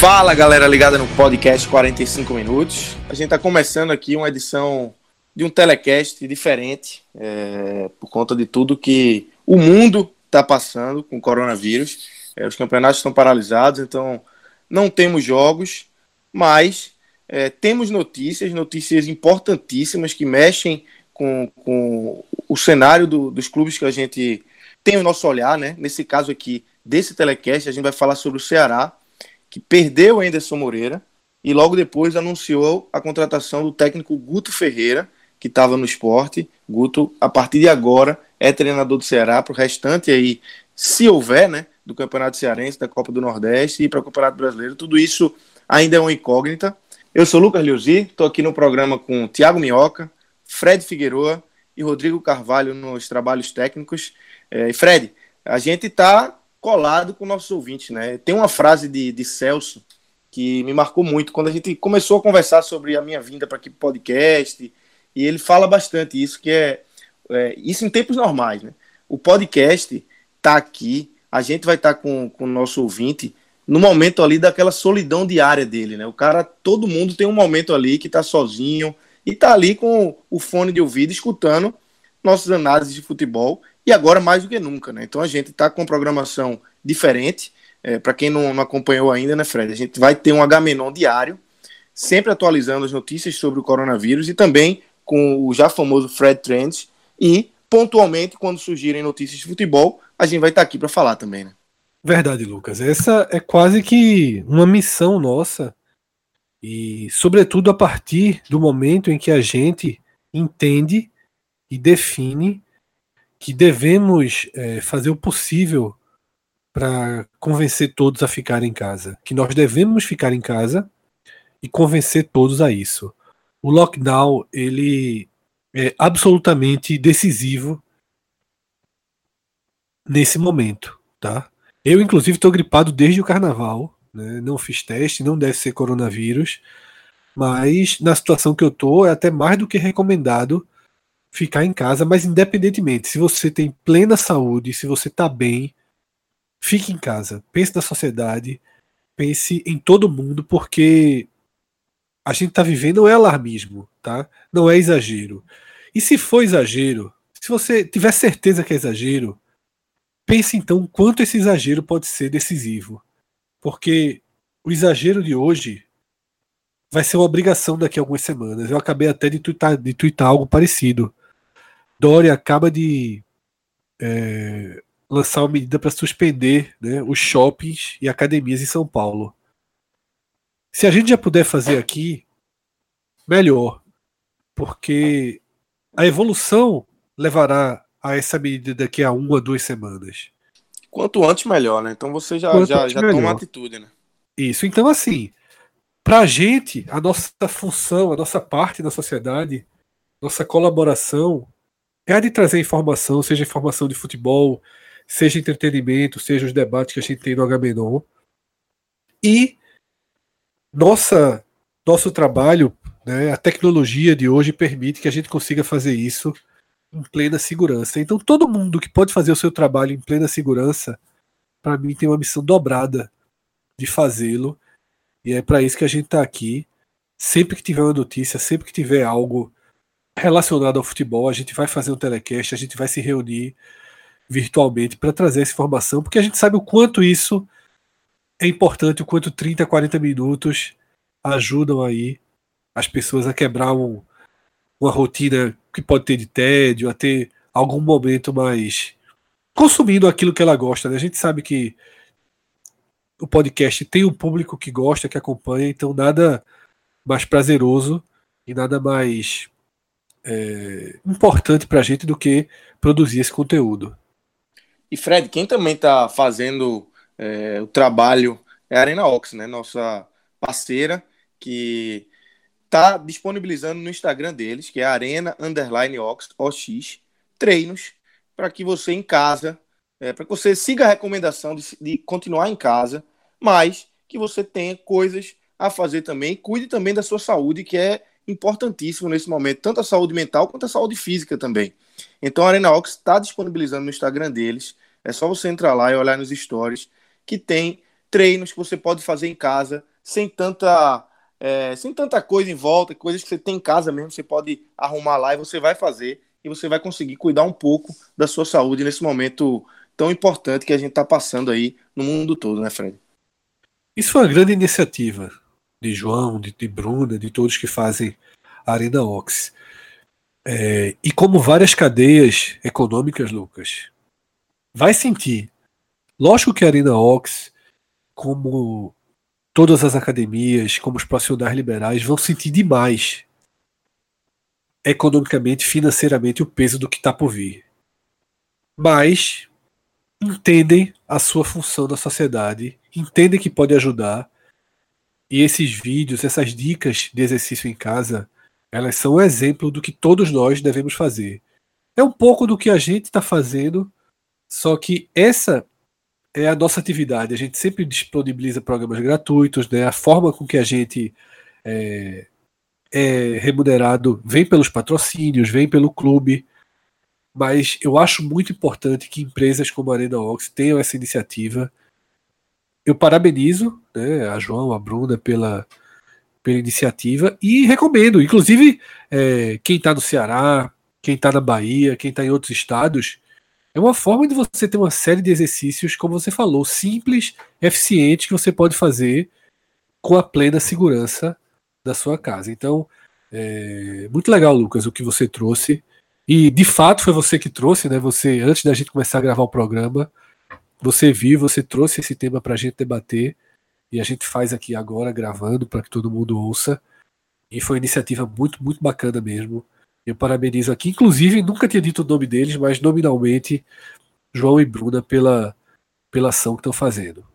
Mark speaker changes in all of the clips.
Speaker 1: Fala galera ligada no podcast 45 minutos. A gente está começando aqui uma edição de um telecast diferente é, por conta de tudo que o mundo está passando com o coronavírus. É, os campeonatos estão paralisados, então não temos jogos, mas é, temos notícias, notícias importantíssimas que mexem com, com o cenário do, dos clubes que a gente tem o nosso olhar, né? Nesse caso aqui, desse telecast, a gente vai falar sobre o Ceará, que perdeu o Anderson Moreira e logo depois anunciou a contratação do técnico Guto Ferreira, que estava no esporte. Guto, a partir de agora, é treinador do Ceará para o restante aí, se houver, né, do Campeonato Cearense, da Copa do Nordeste e para o Campeonato Brasileiro. Tudo isso ainda é uma incógnita. Eu sou Lucas Liuzi, estou aqui no programa com Tiago Minhoca, Fred Figueroa e Rodrigo Carvalho nos trabalhos técnicos. É, Fred, a gente está colado com nossos ouvintes, né? Tem uma frase de, de Celso que me marcou muito quando a gente começou a conversar sobre a minha vinda para aqui podcast e ele fala bastante isso que é, é, isso em tempos normais, né? O podcast tá aqui, a gente vai estar tá com, com o nosso ouvinte no momento ali daquela solidão diária dele, né? O cara, todo mundo tem um momento ali que tá sozinho e tá ali com o fone de ouvido escutando nossas análises de futebol e agora mais do que nunca, né? Então a gente está com uma programação diferente. É, Para quem não, não, acompanhou ainda, né, Fred? A gente vai ter um H-Menon diário, sempre atualizando as notícias sobre o coronavírus e também com o já famoso Fred Trends. E, pontualmente, quando surgirem notícias de futebol, a gente vai estar tá aqui para falar também, né?
Speaker 2: Verdade, Lucas. Essa é quase que uma missão nossa. E, sobretudo, a partir do momento em que a gente entende e define que devemos é, fazer o possível para convencer todos a ficar em casa, que nós devemos ficar em casa e convencer todos a isso. O lockdown ele é absolutamente decisivo nesse momento, tá? Eu inclusive estou gripado desde o carnaval, né? não fiz teste, não deve ser coronavírus, mas na situação que eu tô é até mais do que recomendado ficar em casa, mas independentemente, se você tem plena saúde, se você está bem, fique em casa. Pense na sociedade, pense em todo mundo, porque a gente está vivendo não é alarmismo, tá? Não é exagero. E se for exagero, se você tiver certeza que é exagero, pense então quanto esse exagero pode ser decisivo. Porque o exagero de hoje vai ser uma obrigação daqui a algumas semanas. Eu acabei até de twittar, de twittar algo parecido. Dória acaba de é, lançar uma medida para suspender né, os shoppings e academias em São Paulo. Se a gente já puder fazer aqui, melhor, porque a evolução levará a essa medida daqui a uma, duas semanas.
Speaker 1: Quanto antes, melhor, né? Então você já, já, já toma atitude, né?
Speaker 2: Isso. Então, assim, para a gente, a nossa função, a nossa parte da sociedade, nossa colaboração é de trazer informação, seja informação de futebol, seja entretenimento, seja os debates que a gente tem no Agamenon. E nossa, nosso trabalho, né, a tecnologia de hoje permite que a gente consiga fazer isso em plena segurança. Então, todo mundo que pode fazer o seu trabalho em plena segurança, para mim, tem uma missão dobrada de fazê-lo. E é para isso que a gente está aqui. Sempre que tiver uma notícia, sempre que tiver algo relacionado ao futebol, a gente vai fazer um telecast, a gente vai se reunir virtualmente para trazer essa informação, porque a gente sabe o quanto isso é importante, o quanto 30, 40 minutos ajudam aí as pessoas a quebrar um, uma rotina que pode ter de tédio, a ter algum momento mais consumindo aquilo que ela gosta. Né? A gente sabe que o podcast tem um público que gosta, que acompanha, então nada mais prazeroso e nada mais é, importante para a gente do que produzir esse conteúdo.
Speaker 1: E Fred, quem também está fazendo é, o trabalho é a Arena Ox, né? Nossa parceira que está disponibilizando no Instagram deles, que é Arena Underline Ox, OX, treinos para que você em casa, é, para que você siga a recomendação de, de continuar em casa, mas que você tenha coisas a fazer também, cuide também da sua saúde, que é importantíssimo nesse momento, tanto a saúde mental quanto a saúde física também. Então a Arena Ox está disponibilizando no Instagram deles, é só você entrar lá e olhar nos stories, que tem treinos que você pode fazer em casa, sem tanta, é, sem tanta coisa em volta, coisas que você tem em casa mesmo, você pode arrumar lá e você vai fazer, e você vai conseguir cuidar um pouco da sua saúde nesse momento tão importante que a gente está passando aí no mundo todo, né, Fred?
Speaker 2: Isso foi uma grande iniciativa de João, de, de Bruna, de todos que fazem a Arena Ox. É, e como várias cadeias econômicas, Lucas, vai sentir. Lógico que a Arena Ox, como todas as academias, como os profissionais liberais, vão sentir demais economicamente, financeiramente, o peso do que está por vir. Mas entendem a sua função na sociedade, entendem que pode ajudar. E esses vídeos, essas dicas de exercício em casa, elas são um exemplo do que todos nós devemos fazer. É um pouco do que a gente está fazendo, só que essa é a nossa atividade. A gente sempre disponibiliza programas gratuitos, né? A forma com que a gente é, é remunerado vem pelos patrocínios, vem pelo clube. Mas eu acho muito importante que empresas como a Arena Ox tenham essa iniciativa. Eu parabenizo né, a João, a Bruna pela, pela iniciativa e recomendo. Inclusive, é, quem está no Ceará, quem está na Bahia, quem está em outros estados, é uma forma de você ter uma série de exercícios, como você falou, simples, eficientes, que você pode fazer com a plena segurança da sua casa. Então, é muito legal, Lucas, o que você trouxe. E de fato foi você que trouxe, né? Você, antes da gente começar a gravar o programa, você viu, você trouxe esse tema para a gente debater. E a gente faz aqui agora, gravando, para que todo mundo ouça. E foi uma iniciativa muito, muito bacana mesmo. Eu parabenizo aqui, inclusive, nunca tinha dito o nome deles, mas nominalmente, João e Bruna, pela, pela ação que estão fazendo.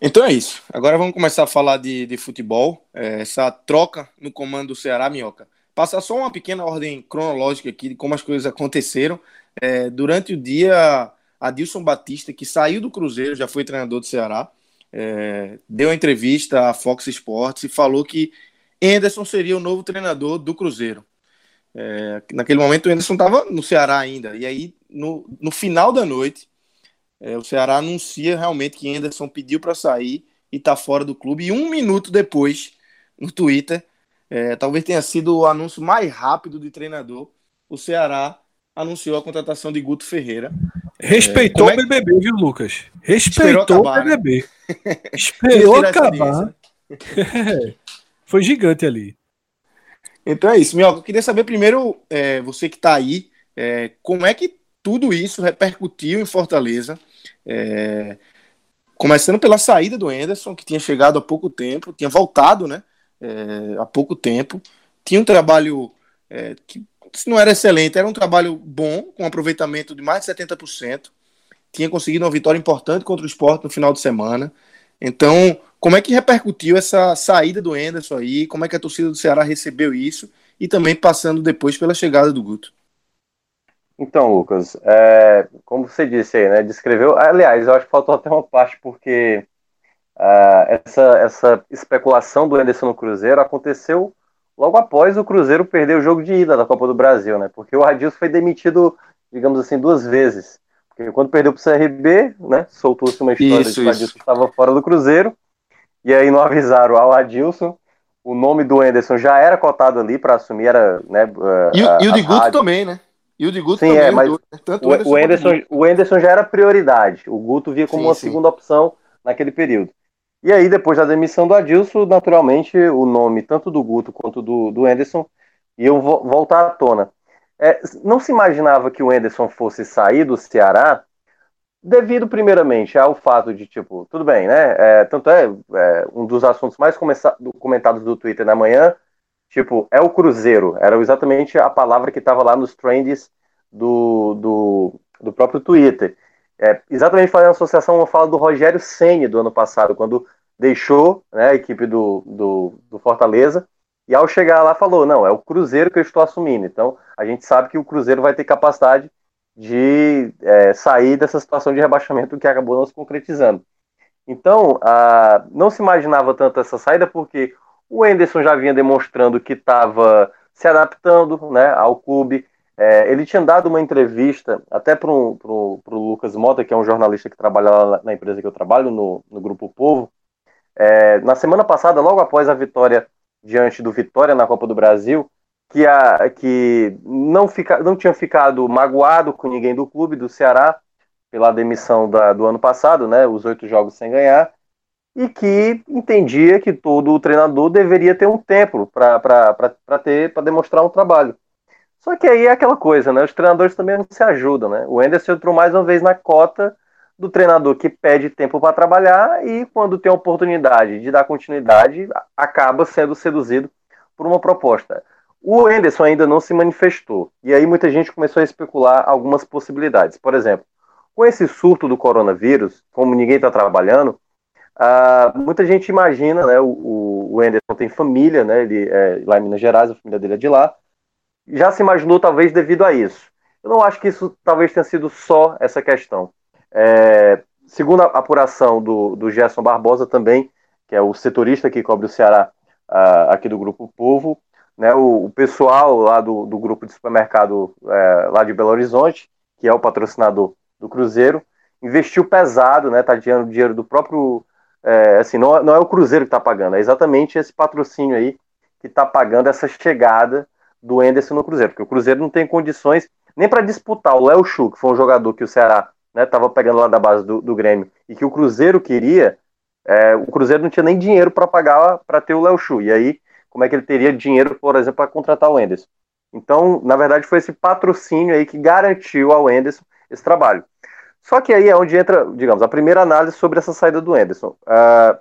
Speaker 1: Então é isso. Agora vamos começar a falar de, de futebol. É, essa troca no comando do Ceará, Minhoca. Passar só uma pequena ordem cronológica aqui de como as coisas aconteceram. É, durante o dia, Adilson Batista, que saiu do Cruzeiro, já foi treinador do Ceará, é, deu entrevista à Fox Sports e falou que Anderson seria o novo treinador do Cruzeiro. É, naquele momento o Anderson estava no Ceará ainda. E aí, no, no final da noite, é, o Ceará anuncia realmente que Anderson pediu para sair e está fora do clube. E um minuto depois, no Twitter, é, talvez tenha sido o anúncio mais rápido de treinador, o Ceará anunciou a contratação de Guto Ferreira.
Speaker 2: Respeitou é, o BBB, viu, Lucas? Respeitou acabar, o BBB. Né? Esperou acabar. Foi gigante ali.
Speaker 1: Então é isso, Mioca. Eu queria saber primeiro, é, você que está aí, é, como é que tudo isso repercutiu em Fortaleza? É, começando pela saída do Anderson, que tinha chegado há pouco tempo, tinha voltado né, é, há pouco tempo, tinha um trabalho é, que, se não era excelente, era um trabalho bom, com aproveitamento de mais de 70%, tinha conseguido uma vitória importante contra o esporte no final de semana. Então, como é que repercutiu essa saída do Enderson aí? Como é que a torcida do Ceará recebeu isso? E também passando depois pela chegada do Guto.
Speaker 3: Então, Lucas, é, como você disse aí, né? Descreveu. Aliás, eu acho que faltou até uma parte, porque uh, essa, essa especulação do Enderson no Cruzeiro aconteceu logo após o Cruzeiro perder o jogo de ida da Copa do Brasil, né? Porque o Adilson foi demitido, digamos assim, duas vezes. Porque quando perdeu para o CRB, né? Soltou-se uma história isso, de que o Adilson estava fora do Cruzeiro e aí não avisaram ao Adilson. O nome do Enderson já era cotado ali para assumir, era, né?
Speaker 1: E, a, e o de Guto também, né?
Speaker 3: E o de Guto sim, também. É, mas Tanto o, o, Anderson, o Anderson já era prioridade. O Guto via como sim, uma sim. segunda opção naquele período. E aí, depois da demissão do Adilson, naturalmente, o nome tanto do Guto quanto do, do Anderson iam vo voltar à tona. é, não se imaginava que o Enderson fosse sair do Ceará devido, primeiramente, ao fato de, tipo, tudo bem, né? É, tanto é, é, um dos assuntos mais comentados do Twitter na manhã, tipo, é o Cruzeiro. Era exatamente a palavra que estava lá nos trends do, do, do próprio Twitter. É, exatamente fazendo associação uma fala do Rogério Ceni do ano passado, quando deixou né, a equipe do, do, do, Fortaleza e ao chegar lá falou, não, é o Cruzeiro que eu estou assumindo. Então a gente sabe que o Cruzeiro vai ter capacidade de é, sair dessa situação de rebaixamento que acabou não se concretizando. Então a, não se imaginava tanto essa saída porque o Enderson já vinha demonstrando que estava se adaptando né, ao clube, é, ele tinha dado uma entrevista até para o Lucas Mota, que é um jornalista que trabalha lá na empresa que eu trabalho, no, no Grupo Povo. É, na semana passada, logo após a vitória diante do Vitória na Copa do Brasil, que, a, que não, fica, não tinha ficado magoado com ninguém do clube, do Ceará, pela demissão da, do ano passado, né, os oito jogos sem ganhar, e que entendia que todo treinador deveria ter um tempo para demonstrar um trabalho. Só que aí é aquela coisa, né? Os treinadores também não se ajudam, né? O Enderson entrou mais uma vez na cota do treinador que pede tempo para trabalhar e quando tem a oportunidade de dar continuidade, acaba sendo seduzido por uma proposta. O Enderson ainda não se manifestou. E aí muita gente começou a especular algumas possibilidades. Por exemplo, com esse surto do coronavírus, como ninguém está trabalhando, uh, muita gente imagina, né? O, o Enderson tem família, né? Ele é lá em Minas Gerais, a família dele é de lá já se imaginou talvez devido a isso. Eu não acho que isso talvez tenha sido só essa questão. É, segundo a apuração do, do Gerson Barbosa também, que é o setorista que cobre o Ceará uh, aqui do Grupo Povo, né, o, o, pessoal lá do, do grupo de supermercado é, lá de Belo Horizonte, que é o patrocinador do Cruzeiro, investiu pesado, né, tá tirando dinheiro do próprio, é, assim, não, não é o Cruzeiro que está pagando, é exatamente esse patrocínio aí que está pagando essa chegada do Enderson no Cruzeiro, porque o Cruzeiro não tem condições nem para disputar o Léo Chu, que foi um jogador que o Ceará estava né, pegando lá da base do, do, Grêmio, e que o Cruzeiro queria, é, o Cruzeiro não tinha nem dinheiro para pagar para ter o Léo Chu. E aí, como é que ele teria dinheiro, por exemplo, para contratar o Enderson? Então, na verdade, foi esse patrocínio aí que garantiu ao Enderson esse trabalho. Só que aí é onde entra, digamos, a primeira análise sobre essa saída do Enderson. Uh,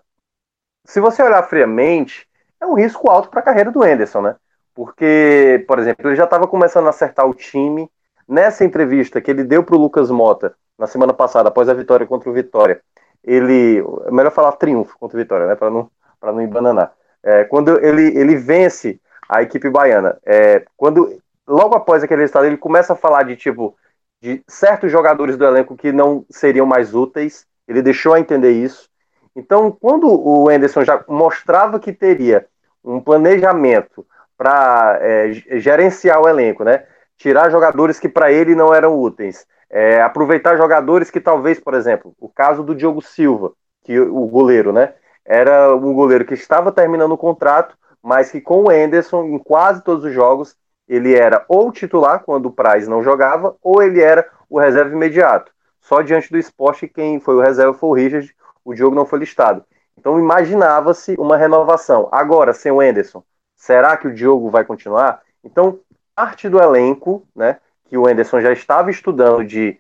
Speaker 3: se você olhar friamente, é um risco alto para a carreira do Enderson, né? Porque, por exemplo, ele já estava começando a acertar o time. Nessa entrevista que ele deu para o Lucas Mota na semana passada, após a vitória contra o Vitória, ele. É melhor falar triunfo contra o Vitória, né? Para não, não embananar. É, quando ele, ele vence a equipe baiana, é, quando logo após aquele resultado, ele começa a falar de tipo de certos jogadores do elenco que não seriam mais úteis. Ele deixou a entender isso. Então, quando o Anderson já mostrava que teria um planejamento para é, gerenciar o elenco, né? Tirar jogadores que para ele não eram úteis, é, aproveitar jogadores que talvez, por exemplo, o caso do Diogo Silva, que o goleiro, né? Era um goleiro que estava terminando o contrato, mas que com o Enderson, em quase todos os jogos, ele era ou titular quando o Praz não jogava, ou ele era o reserva imediato. Só diante do esporte, quem foi o reserva foi o Richard, o Diogo não foi listado. Então imaginava-se uma renovação. Agora, sem o Enderson, Será que o Diogo vai continuar? Então, parte do elenco, né, que o Anderson já estava estudando de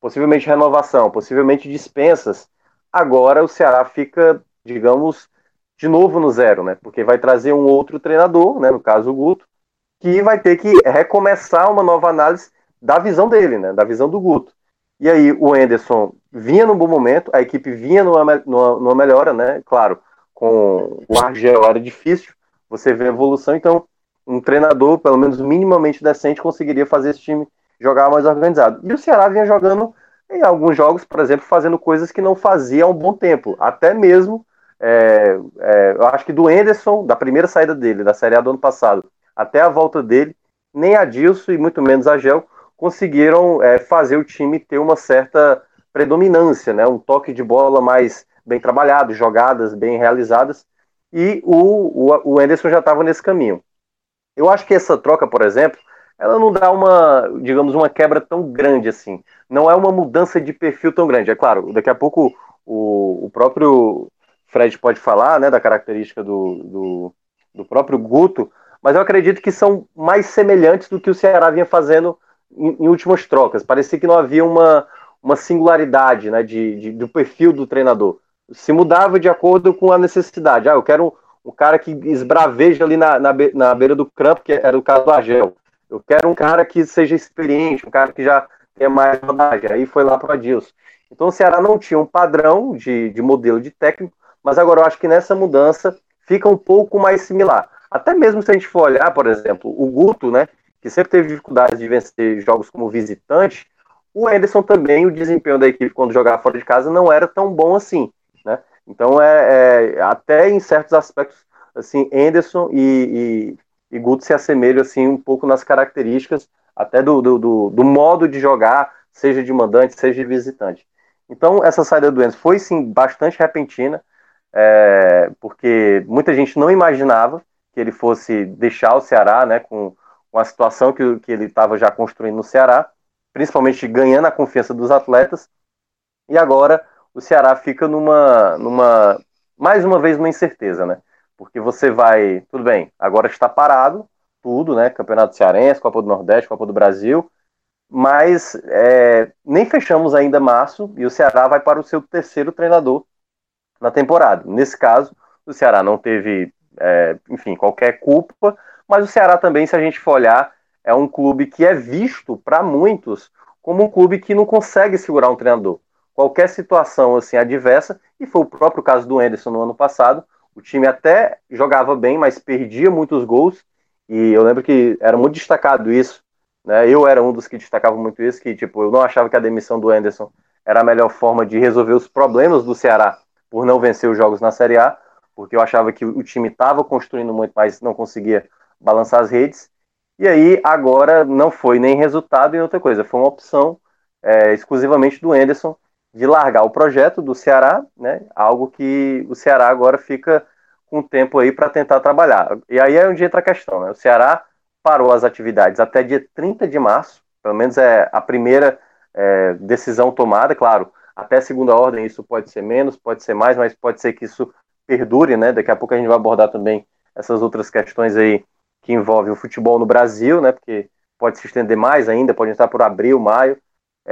Speaker 3: possivelmente renovação, possivelmente dispensas, agora o Ceará fica, digamos, de novo no zero, né? Porque vai trazer um outro treinador, né, no caso o Guto, que vai ter que recomeçar uma nova análise da visão dele, né, da visão do Guto. E aí o Anderson vinha num bom momento, a equipe vinha numa, numa, numa melhora, né? Claro, com o Argel era difícil, você vê a evolução. Então, um treinador, pelo menos minimamente decente, conseguiria fazer esse time jogar mais organizado. E o Ceará vinha jogando em alguns jogos, por exemplo, fazendo coisas que não fazia há um bom tempo. Até mesmo, é, é, eu acho que do Enderson, da primeira saída dele, da Série A do ano passado, até a volta dele, nem a Dilson e muito menos a Gel conseguiram é, fazer o time ter uma certa predominância, né? um toque de bola mais bem trabalhado, jogadas bem realizadas e o, o, o Anderson já estava nesse caminho. Eu acho que essa troca, por exemplo, ela não dá uma, digamos, uma quebra tão grande assim. Não é uma mudança de perfil tão grande. É claro, daqui a pouco o, o próprio Fred pode falar, né, da característica do, do, do próprio Guto, mas eu acredito que são mais semelhantes do que o Ceará vinha fazendo em, em últimas trocas. Parecia que não havia uma, uma singularidade né, de, de, do perfil do treinador. Se mudava de acordo com a necessidade. Ah, eu quero um, um cara que esbraveja ali na, na, na beira do campo, que era o caso do Argel. Eu quero um cara que seja experiente, um cara que já tenha mais rodagem. Aí foi lá para o Adilson. Então o Ceará não tinha um padrão de, de modelo de técnico, mas agora eu acho que nessa mudança fica um pouco mais similar. Até mesmo se a gente for olhar, por exemplo, o Guto, né, que sempre teve dificuldades de vencer jogos como visitante, o Anderson também, o desempenho da equipe quando jogava fora de casa não era tão bom assim? Então é, é até em certos aspectos assim, Anderson e, e, e, Guto se assemelham assim um pouco nas características até do, do, do, do modo de jogar, seja de mandante, seja de visitante. Então essa saída do Anderson foi sim bastante repentina, é, porque muita gente não imaginava que ele fosse deixar o Ceará, né, com, com a situação que, que ele estava já construindo no Ceará, principalmente ganhando a confiança dos atletas, e agora o Ceará fica numa, numa mais uma vez, uma incerteza, né, porque você vai, tudo bem, agora está parado, tudo, né, Campeonato Cearense, Copa do Nordeste, Copa do Brasil, mas é, nem fechamos ainda março e o Ceará vai para o seu terceiro treinador na temporada. Nesse caso, o Ceará não teve é, enfim, qualquer culpa, mas o Ceará também, se a gente for olhar, é um clube que é visto para muitos como um clube que não consegue segurar um treinador. Qualquer situação assim adversa, e foi o próprio caso do Anderson no ano passado, o time até jogava bem, mas perdia muitos gols, e eu lembro que era muito destacado isso, né? Eu era um dos que destacava muito isso, que tipo, eu não achava que a demissão do Anderson era a melhor forma de resolver os problemas do Ceará por não vencer os jogos na Série A, porque eu achava que o time estava construindo muito, mas não conseguia balançar as redes. E aí, agora, não foi nem resultado nem outra coisa, foi uma opção é, exclusivamente do Enderson de largar o projeto do Ceará, né, algo que o Ceará agora fica com tempo aí para tentar trabalhar. E aí é onde entra a questão, né? O Ceará parou as atividades até dia 30 de março, pelo menos é a primeira é, decisão tomada, claro, até segunda ordem isso pode ser menos, pode ser mais, mas pode ser que isso perdure, né? Daqui a pouco a gente vai abordar também essas outras questões aí que envolvem o futebol no Brasil, né? Porque pode se estender mais ainda, pode estar por abril, maio.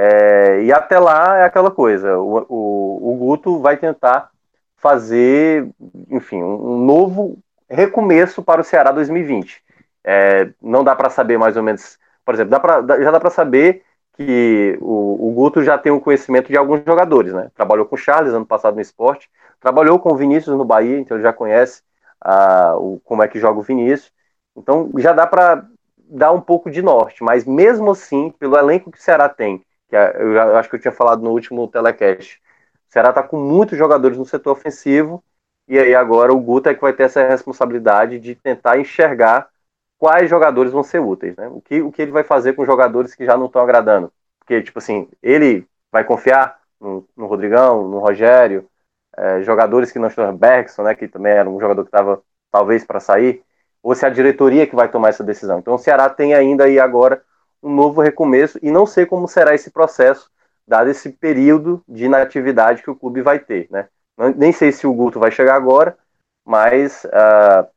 Speaker 3: É, e até lá é aquela coisa, o, o, o Guto vai tentar fazer, enfim, um, novo recomeço para o Ceará 2020. É, não dá para saber mais ou menos, por exemplo, dá pra, já dá para saber que o, o, Guto já tem o conhecimento de alguns jogadores, né? Trabalhou com o Charles ano passado no esporte, Trabalhou com o Vinícius no Bahia, então ele já conhece uh, o, como é que joga o Vinícius. Então já dá para dar um pouco de norte, mas mesmo assim, pelo elenco que o Ceará tem, que é, eu, já, eu acho que eu tinha falado no último telecast, o Ceará está com muitos jogadores no setor ofensivo, e aí agora o Guto é que vai ter essa responsabilidade de tentar enxergar quais jogadores vão ser úteis, né? O que, o que ele vai fazer com jogadores que já não estão agradando? Porque, tipo assim, ele vai confiar no, no Rodrigão, no Rogério, é, jogadores que não estão, Bergson, né, que também era um jogador que estava talvez para sair, ou se a diretoria que vai tomar essa decisão. Então o Ceará tem ainda aí agora um novo recomeço e não sei como será esse processo, dado esse período de inatividade que o clube vai ter, né? Nem sei se o Guto vai chegar agora, mas uh,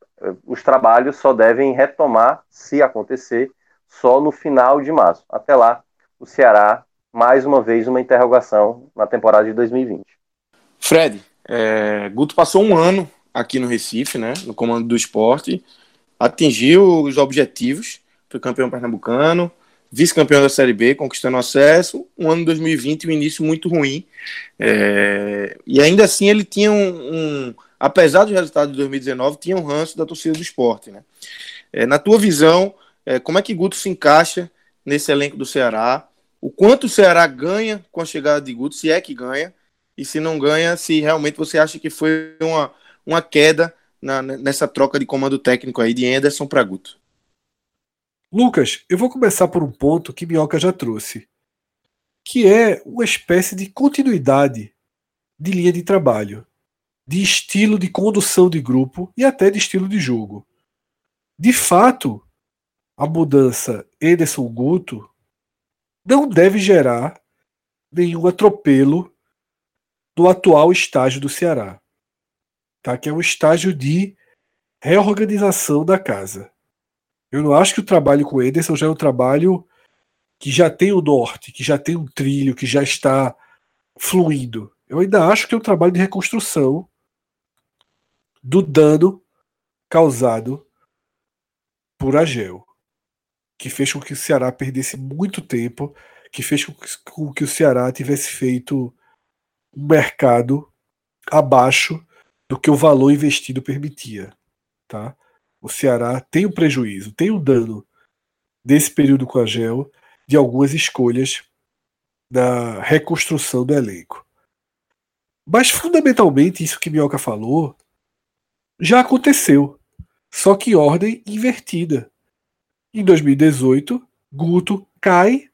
Speaker 3: os trabalhos só devem retomar, se acontecer, só no final de março. Até lá, o Ceará, mais uma vez, uma interrogação na temporada de 2020.
Speaker 1: Fred, é, Guto passou um ano aqui no Recife, né, no comando do esporte, atingiu os objetivos, foi campeão pernambucano, vice-campeão da Série B, conquistando acesso, um ano 2020, um início muito ruim, é, e ainda assim ele tinha um, um, apesar dos resultados de 2019, tinha um ranço da torcida do esporte, né. É, na tua visão, é, como é que Guto se encaixa nesse elenco do Ceará, o quanto o Ceará ganha com a chegada de Guto, se é que ganha, e se não ganha, se realmente você acha que foi uma, uma queda na, nessa troca de comando técnico aí de Anderson para Guto.
Speaker 2: Lucas, eu vou começar por um ponto que Minhoca já trouxe, que é uma espécie de continuidade de linha de trabalho, de estilo de condução de grupo e até de estilo de jogo. De fato, a mudança Ederson Guto não deve gerar nenhum atropelo do atual estágio do Ceará, tá? que é um estágio de reorganização da casa. Eu não acho que o trabalho com o Ederson já é um trabalho que já tem o norte, que já tem um trilho, que já está fluindo. Eu ainda acho que é um trabalho de reconstrução do dano causado por Agel, que fez com que o Ceará perdesse muito tempo, que fez com que o Ceará tivesse feito um mercado abaixo do que o valor investido permitia, tá? O Ceará tem um prejuízo, tem um dano desse período com a Gel de algumas escolhas da reconstrução do elenco. Mas fundamentalmente isso que Minhoca falou já aconteceu, só que em ordem invertida. Em 2018, Guto cai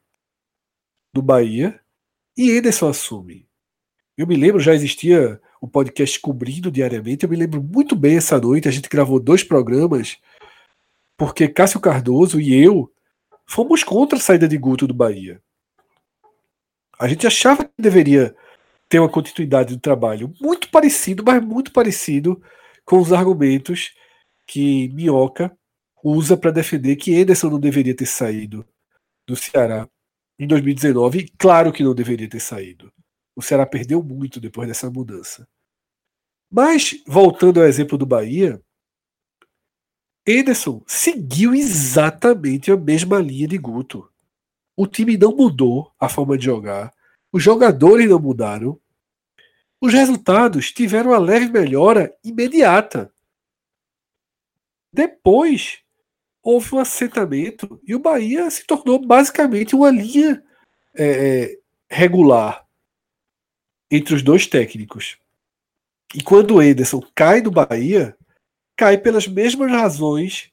Speaker 2: do Bahia e Ederson assume. Eu me lembro, já existia o podcast cobrindo diariamente. Eu me lembro muito bem essa noite. A gente gravou dois programas, porque Cássio Cardoso e eu fomos contra a saída de Guto do Bahia. A gente achava que deveria ter uma continuidade do trabalho muito parecido, mas muito parecido com os argumentos que Minhoca usa para defender que Ederson não deveria ter saído do Ceará em 2019. Claro que não deveria ter saído. O Ceará perdeu muito depois dessa mudança. Mas, voltando ao exemplo do Bahia, Ederson seguiu exatamente a mesma linha de Guto. O time não mudou a forma de jogar, os jogadores não mudaram, os resultados tiveram uma leve melhora imediata. Depois, houve um assentamento e o Bahia se tornou basicamente uma linha é, regular entre os dois técnicos. E quando o Ederson cai do Bahia, cai pelas mesmas razões,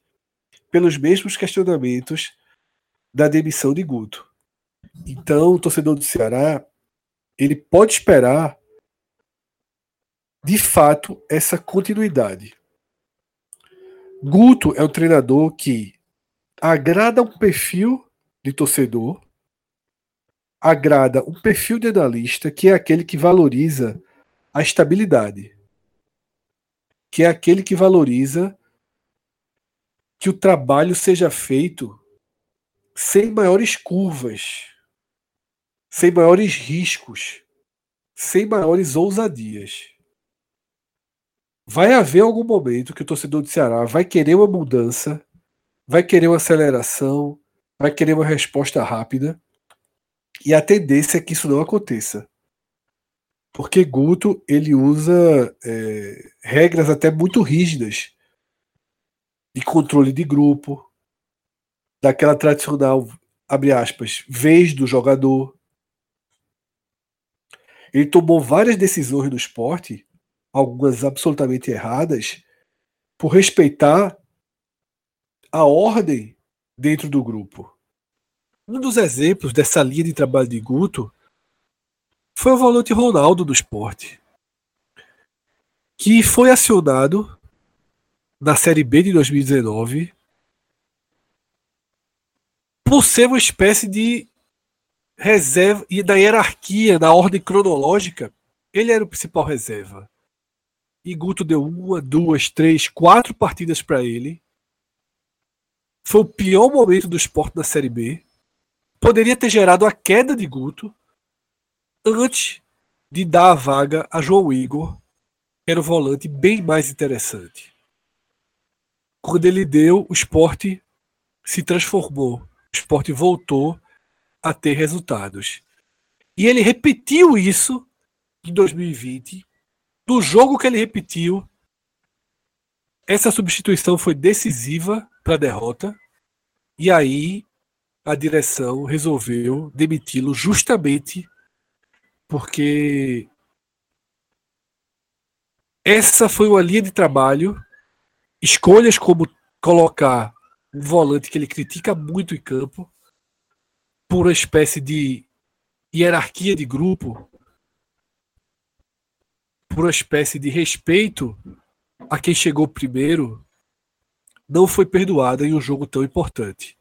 Speaker 2: pelos mesmos questionamentos da demissão de Guto. Então, o torcedor do Ceará, ele pode esperar de fato essa continuidade. Guto é um treinador que agrada um perfil de torcedor, agrada um perfil de analista que é aquele que valoriza a estabilidade, que é aquele que valoriza que o trabalho seja feito sem maiores curvas, sem maiores riscos, sem maiores ousadias. Vai haver algum momento que o torcedor do Ceará vai querer uma mudança, vai querer uma aceleração, vai querer uma resposta rápida, e a tendência é que isso não aconteça. Porque Guto ele usa é, regras até muito rígidas de controle de grupo, daquela tradicional, abre aspas, vez do jogador. Ele tomou várias decisões no esporte, algumas absolutamente erradas, por respeitar a ordem dentro do grupo. Um dos exemplos dessa linha de trabalho de Guto foi o volante Ronaldo do esporte, que foi acionado na Série B de 2019 por ser uma espécie de reserva e da hierarquia, da ordem cronológica, ele era o principal reserva. E Guto deu uma, duas, três, quatro partidas para ele. Foi o pior momento do esporte na Série B. Poderia ter gerado a queda de Guto antes de dar a vaga a João Igor, que era o volante bem mais interessante. Quando ele deu, o esporte se transformou. O esporte voltou a ter resultados. E ele repetiu isso em 2020. Do jogo que ele repetiu, essa substituição foi decisiva para a derrota. E aí a direção resolveu demiti-lo justamente porque essa foi uma linha de trabalho, escolhas como colocar um volante que ele critica muito em campo, por uma espécie de hierarquia de grupo, por uma espécie de respeito a quem chegou primeiro, não foi perdoada em um jogo tão importante.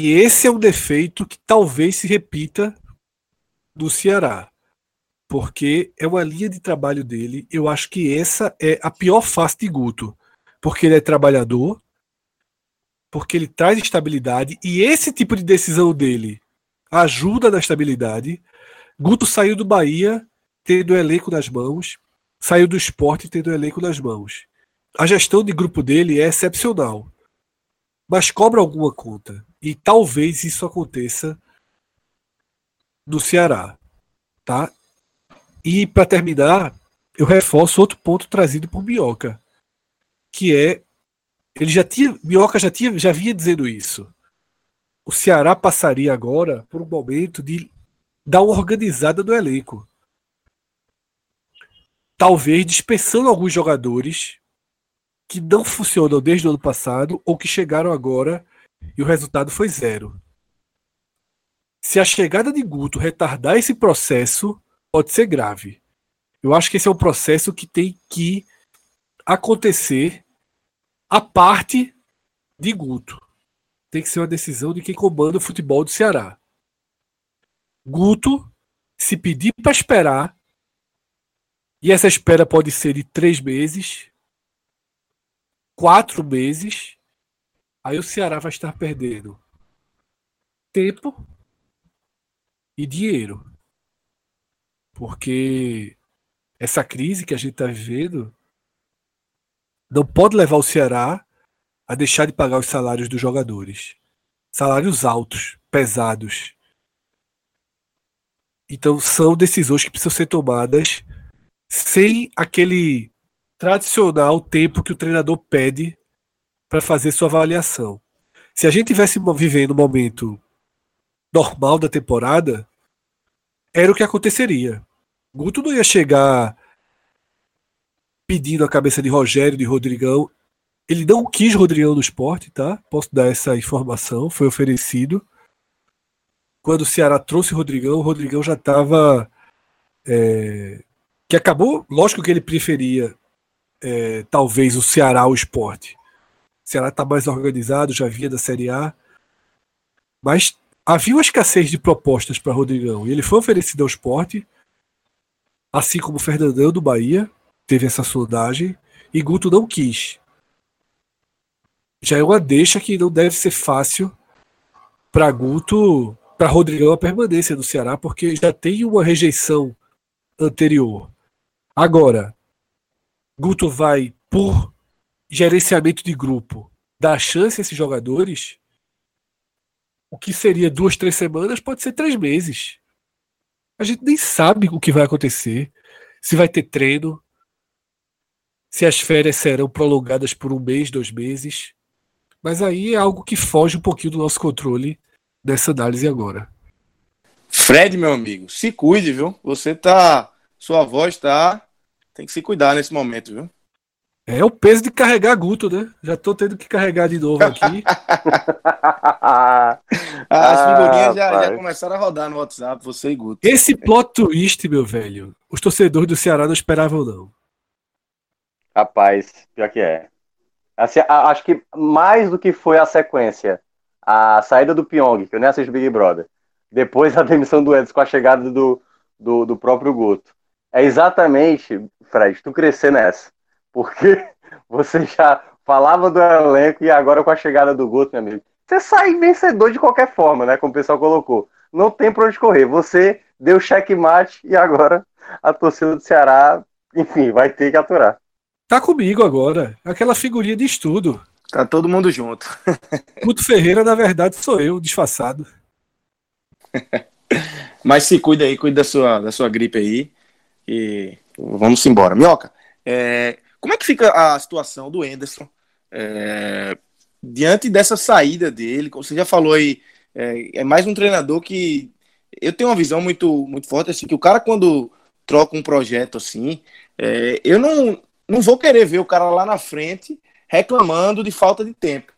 Speaker 2: E esse é um defeito que talvez se repita no Ceará, porque é uma linha de trabalho dele. Eu acho que essa é a pior face de Guto. porque ele é trabalhador, porque ele traz estabilidade e esse tipo de decisão dele ajuda na estabilidade. Guto saiu do Bahia tendo o elenco nas mãos, saiu do esporte tendo o elenco nas mãos. A gestão de grupo dele é excepcional, mas cobra alguma conta. E talvez isso aconteça no Ceará. Tá? E para terminar, eu reforço outro ponto trazido por Minhoca, que é ele já tinha, Minhoca já tinha, já vinha dizendo isso. O Ceará passaria agora por um momento de dar uma organizada no elenco. Talvez dispensando alguns jogadores que não funcionam desde o ano passado ou que chegaram agora e o resultado foi zero. Se a chegada de Guto retardar esse processo, pode ser grave. Eu acho que esse é um processo que tem que acontecer a parte de Guto. Tem que ser uma decisão de quem comanda o futebol do Ceará. Guto, se pedir para esperar, e essa espera pode ser de três meses, quatro meses, aí o Ceará vai estar perdendo tempo e dinheiro. Porque essa crise que a gente está vivendo não pode levar o Ceará a deixar de pagar os salários dos jogadores. Salários altos, pesados. Então são decisões que precisam ser tomadas sem aquele tradicional tempo que o treinador pede para fazer sua avaliação. Se a gente tivesse vivendo um momento normal da temporada, era o que aconteceria. Guto não ia chegar pedindo a cabeça de Rogério, de Rodrigão. Ele não quis Rodrigão no esporte, tá? Posso dar essa informação, foi oferecido. Quando o Ceará trouxe o Rodrigão, o Rodrigão já estava. É, que acabou, lógico que ele preferia é, talvez o Ceará ao esporte. O Ceará está mais organizado, já vinha da Série A. Mas havia uma escassez de propostas para Rodrigão. E ele foi oferecido ao esporte, assim como o Fernandão do Bahia, teve essa sondagem e Guto não quis. Já é uma deixa que não deve ser fácil para Guto, para Rodrigão a permanência no Ceará, porque já tem uma rejeição anterior. Agora, Guto vai, por gerenciamento de grupo, dar chance a esses jogadores. O que seria duas, três semanas pode ser três meses. A gente nem sabe o que vai acontecer. Se vai ter treino, se as férias serão prolongadas por um mês, dois meses. Mas aí é algo que foge um pouquinho do nosso controle nessa análise agora.
Speaker 1: Fred, meu amigo, se cuide, viu? Você tá. Sua voz tá. Tem que se cuidar nesse momento, viu?
Speaker 2: É o peso de carregar Guto, né? Já tô tendo que carregar de novo aqui.
Speaker 1: As figurinhas ah, já, já, começaram a rodar no WhatsApp, você e Guto.
Speaker 2: Esse plot twist, meu velho, os torcedores do Ceará não esperavam, não.
Speaker 3: Rapaz, pior que é. Assim, acho que mais do que foi a sequência, a saída do Pyong, que eu nem assisto Big Brother, depois a demissão do Edson com a chegada do, do, do próprio Guto. É exatamente, Fred, tu crescer nessa. Porque você já falava do elenco e agora com a chegada do Guto, meu amigo, você sai vencedor de qualquer forma, né? Como o pessoal colocou. Não tem pra onde correr. Você deu checkmate e agora a torcida do Ceará, enfim, vai ter que aturar.
Speaker 2: Tá comigo agora. Aquela figurinha de estudo.
Speaker 1: Tá todo mundo junto.
Speaker 2: Guto Ferreira, na verdade, sou eu, disfarçado.
Speaker 1: Mas se cuida aí, cuida da sua, da sua gripe aí. E vamos embora. Minhoca, é, como é que fica a situação do Enderson é, diante dessa saída dele? Como você já falou aí, é, é, mais um treinador que eu tenho uma visão muito, muito forte assim, que o cara quando troca um projeto assim, é, eu não, não vou querer ver o cara lá na frente reclamando de falta de tempo.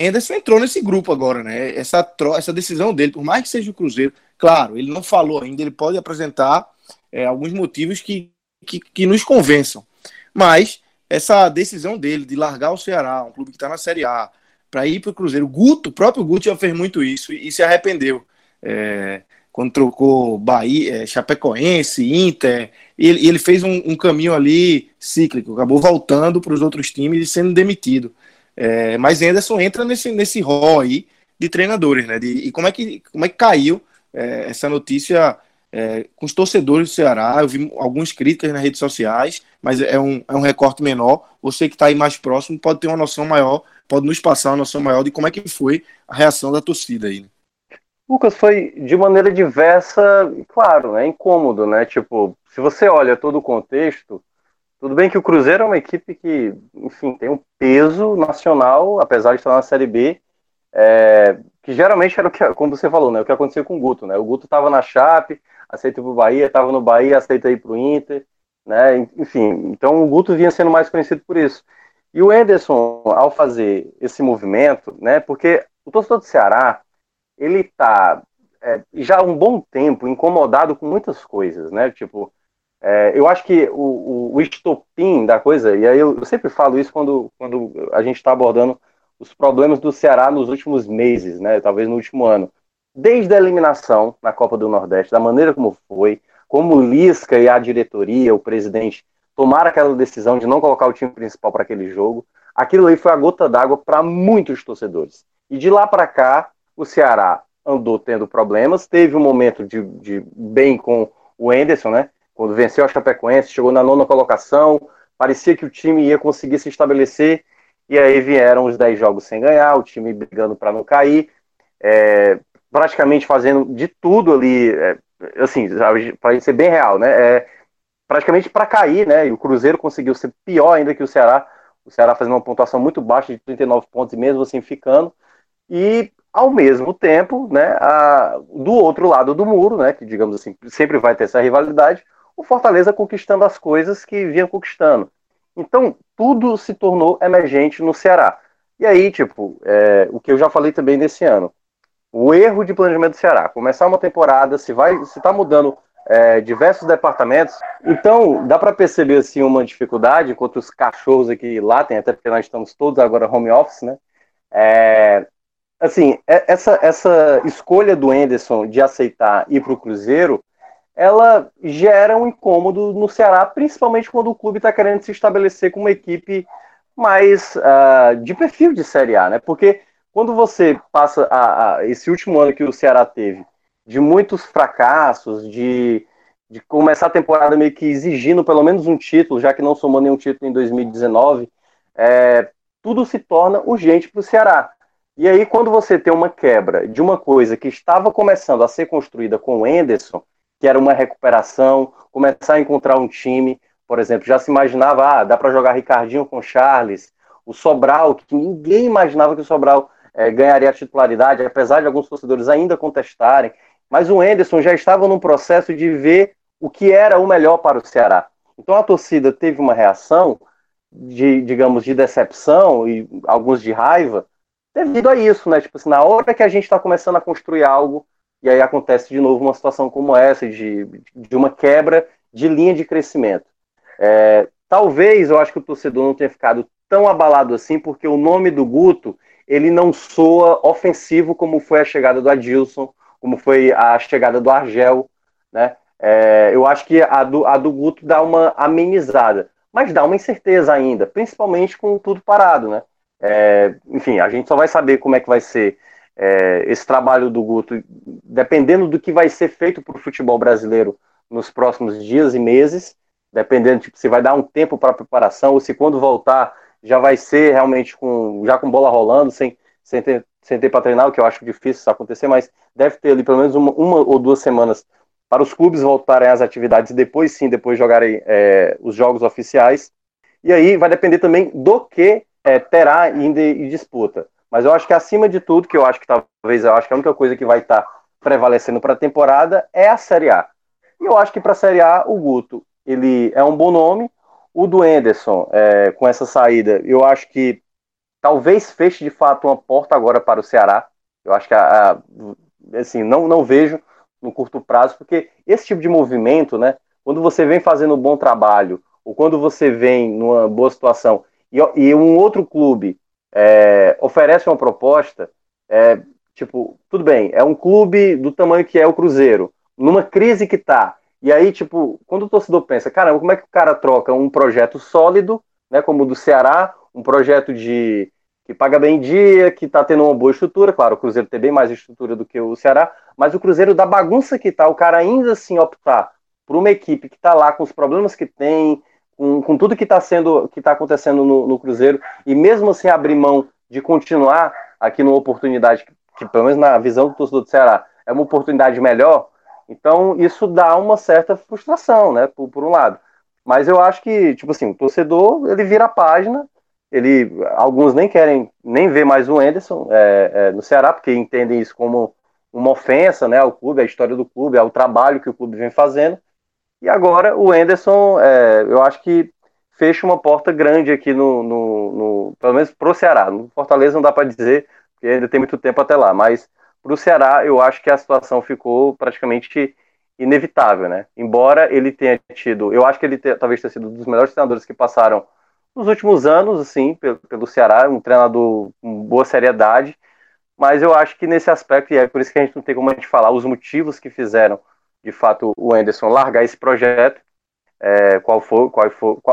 Speaker 1: Anderson entrou nesse grupo agora, né? Essa, essa decisão dele, por mais que seja o Cruzeiro, claro, ele não falou ainda, ele pode apresentar é, alguns motivos que, que, que, nos convençam. Mas essa decisão dele de largar o Ceará, um clube que está na Série A, para ir para o Cruzeiro, Guto, o próprio Guto já fez muito isso e, e se arrependeu. É, quando trocou Bahia, é, Chapecoense, Inter, ele, ele fez um, um, caminho ali cíclico, acabou voltando para os outros times e sendo demitido. É, mas Anderson entra nesse, nesse rol aí de treinadores, né? De, e como é que, como é que caiu é, essa notícia é, com os torcedores do Ceará? Eu vi algumas críticas nas redes sociais, mas é um, é um recorte menor. Você que está aí mais próximo pode ter uma noção maior, pode nos passar uma noção maior de como é que foi a reação da torcida aí. Né?
Speaker 3: Lucas, foi de maneira diversa, claro, é incômodo, né? Tipo, se você olha todo o contexto, tudo bem que o Cruzeiro é uma equipe que, enfim, tem um peso nacional, apesar de estar na Série B, é, que geralmente era o que, como você falou, né? O que aconteceu com o Guto, né? O Guto estava na Chape, aceita para o Bahia, estava no Bahia, aceita ir para o Inter, né? Enfim, então o Guto vinha sendo mais conhecido por isso. E o Ederson, ao fazer esse movimento, né? Porque o torcedor do Ceará ele está é, já há um bom tempo incomodado com muitas coisas, né? Tipo, é, eu acho que o, o, o, estopim da coisa, e aí eu, eu sempre falo isso quando, quando a gente está abordando os problemas do Ceará nos últimos meses, né? Talvez no último ano. Desde a eliminação na Copa do Nordeste, da maneira como foi, como Lisca e a diretoria, o presidente, tomaram aquela decisão de não colocar o time principal para aquele jogo, aquilo aí foi a gota d'água para muitos torcedores. E de lá para cá, o Ceará andou tendo problemas, teve um momento de, de bem com o Enderson, né? Quando venceu a Chapecoense, chegou na nona colocação, parecia que o time ia conseguir se estabelecer, e aí vieram os 10 jogos sem ganhar, o time brigando para não cair, é, praticamente fazendo de tudo ali, é, assim, para ser bem real, né? É, praticamente para cair, né? E o Cruzeiro conseguiu ser pior ainda que o Ceará, o Ceará fazendo uma pontuação muito baixa de 39 pontos e mesmo assim ficando. E ao mesmo tempo, né, a, do outro lado do muro, né, que digamos assim, sempre vai ter essa rivalidade, o Fortaleza conquistando as coisas que vinha conquistando. Então, tudo se tornou emergente no Ceará. E aí, tipo, é, o que eu já falei também nesse ano, o erro de planejamento do Ceará, começar uma temporada, se vai, se está mudando é, diversos departamentos, então dá para perceber assim uma dificuldade, enquanto os cachorros aqui latem, até porque nós estamos todos agora home office, né? É, assim, é, essa, essa escolha do Enderson de aceitar ir para o Cruzeiro, ela gera um incômodo no Ceará, principalmente quando o clube está querendo se estabelecer com uma equipe mais uh, de perfil de Série A, né? Porque quando você passa a, a, esse último ano que o Ceará teve, de muitos fracassos, de, de começar a temporada meio que exigindo pelo menos um título, já que não somou nenhum título em 2019, é, tudo se torna urgente para o Ceará. E aí, quando você tem uma quebra de uma coisa que estava começando a ser construída com o Enderson, que era uma recuperação, começar a encontrar um time, por exemplo, já se imaginava, ah, dá para jogar Ricardinho com Charles, o Sobral, que ninguém imaginava que o Sobral é, ganharia a titularidade, apesar de alguns torcedores ainda contestarem, mas o Enderson já estava num processo de ver o que era o melhor para o Ceará. Então a torcida teve uma reação de, digamos, de decepção e alguns de raiva, devido a isso, né? Tipo assim, na hora que a gente está começando a construir algo, e aí acontece de novo uma situação como essa, de, de uma quebra de linha de crescimento. É, talvez eu acho que o torcedor não tenha ficado tão abalado assim, porque o nome do Guto ele não soa ofensivo como foi a chegada do Adilson, como foi a chegada do Argel, né? É, eu acho que a do, a do Guto dá uma amenizada, mas dá uma incerteza ainda, principalmente com tudo parado, né? É, enfim, a gente só vai saber como é que vai ser é, esse trabalho do Guto, dependendo do que vai ser feito para o futebol brasileiro nos próximos dias e meses, dependendo tipo, se vai dar um tempo para preparação ou se quando voltar já vai ser realmente com já com bola rolando, sem, sem ter, sem ter para treinar, o que eu acho difícil isso acontecer, mas deve ter ali pelo menos uma, uma ou duas semanas para os clubes voltarem às atividades depois sim, depois jogarem é, os jogos oficiais. E aí vai depender também do que é, terá ainda em disputa. Mas eu acho que acima de tudo, que eu acho que talvez eu acho que a única coisa que vai estar tá prevalecendo para a temporada é a Série A. E eu acho que para a Série A o Guto ele é um bom nome. O do Enderson, é, com essa saída, eu acho que talvez feche de fato uma porta agora para o Ceará. Eu acho que a, a, assim não não vejo no curto prazo, porque esse tipo de movimento, né? Quando você vem fazendo um bom trabalho ou quando você vem numa boa situação e, e um outro clube é, oferece uma proposta, é, Tipo, tudo bem, é um clube do tamanho que é o Cruzeiro, numa crise que tá. E aí, tipo, quando o torcedor pensa, caramba, como é que o cara troca um projeto sólido, né, como o do Ceará, um projeto de que paga bem dia, que tá tendo uma boa estrutura, claro, o Cruzeiro tem bem mais estrutura do que o Ceará, mas o Cruzeiro da bagunça que tá, o cara ainda assim optar por uma equipe que tá lá com os problemas que tem, com, com tudo que está sendo, que está acontecendo no, no, Cruzeiro, e mesmo assim abrir mão de continuar aqui numa oportunidade que, que, pelo menos na visão do torcedor do Ceará, é uma oportunidade melhor, então isso dá uma certa frustração, né, por, por um lado. Mas eu acho que, tipo assim, o torcedor, ele vira a página, ele, alguns nem querem nem ver mais o Anderson é, é, no Ceará, porque entendem isso como uma ofensa, né, ao clube, à história do clube, ao trabalho que o clube vem fazendo, e agora o Enderson, é, eu acho que fecha uma porta grande aqui no, no, no pelo menos para o Ceará. No Fortaleza não dá para dizer, porque ainda tem muito tempo até lá, mas para o Ceará eu acho que a situação ficou praticamente inevitável, né? Embora ele tenha tido, eu acho que ele te, talvez tenha sido um dos melhores treinadores que passaram nos últimos anos, assim, pelo, pelo Ceará, um treinador com boa seriedade, mas eu acho que nesse aspecto, e é por isso que a gente não tem como a gente falar os motivos que fizeram de fato o Anderson largar esse projeto, é, qual for, qual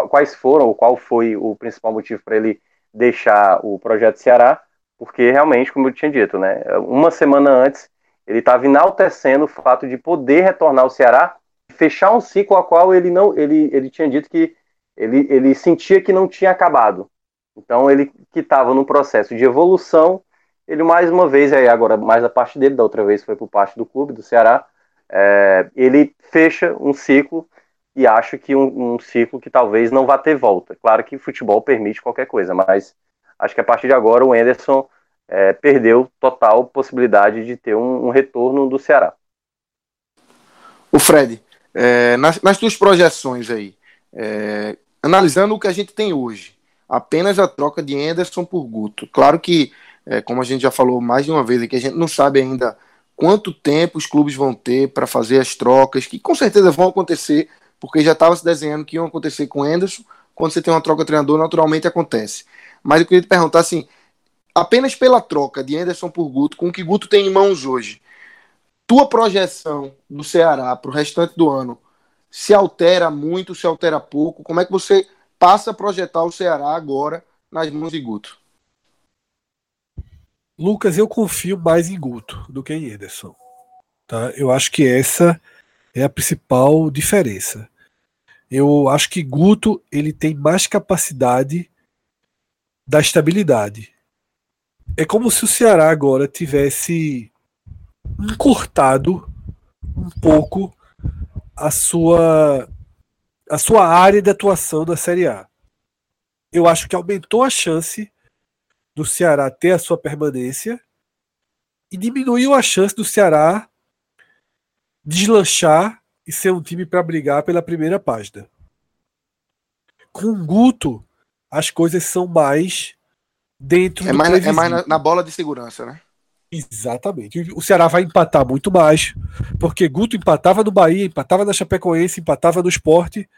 Speaker 3: quais foram ou qual foi o principal motivo para ele deixar o projeto Ceará, porque realmente, como eu tinha dito, né, uma semana antes ele estava enaltecendo o fato de poder retornar ao Ceará, fechar um ciclo a qual ele não, ele, ele tinha dito que ele, ele sentia que não tinha acabado. Então ele que estava no processo de evolução, ele mais uma vez aí agora mais a parte dele, da outra vez foi por parte do clube do Ceará, é, ele fecha um ciclo e acho que um, um, ciclo que talvez não vá ter volta. Claro que futebol permite qualquer coisa, mas acho que a partir de agora o Anderson é, perdeu total possibilidade de ter um, um, retorno do Ceará.
Speaker 1: O Fred, é, nas, nas projeções aí, é, analisando o que a gente tem hoje, apenas a troca de Anderson por Guto. Claro que, é, como a gente já falou mais de uma vez aqui, a gente não sabe ainda quanto tempo os clubes vão ter para fazer as trocas, que com certeza vão acontecer, porque já estava se desenhando que iam acontecer com o Anderson. Quando você tem uma troca de treinador, naturalmente acontece. Mas eu queria te perguntar assim: apenas pela troca de Anderson por Guto, com o que Guto tem em mãos hoje, tua projeção do Ceará para o restante do ano se altera muito, se altera pouco? Como é que você passa a projetar o Ceará agora nas mãos de Guto?
Speaker 2: Lucas, eu confio mais em Guto do que em Ederson. Tá? Eu acho que essa é a principal diferença. Eu acho que Guto ele tem mais capacidade da estabilidade. É como se o Ceará agora tivesse encurtado um pouco a sua a sua área de atuação da Série A. Eu acho que aumentou a chance do Ceará ter a sua permanência e diminuiu a chance do Ceará deslanchar e ser um time para brigar pela primeira página. Com o Guto, as coisas são mais dentro
Speaker 1: é do mais, É mais na, na, bola de segurança, né?
Speaker 2: Exatamente. O Ceará vai empatar muito mais, porque Guto empatava no Bahia, empatava na Chapecoense, empatava no esporte.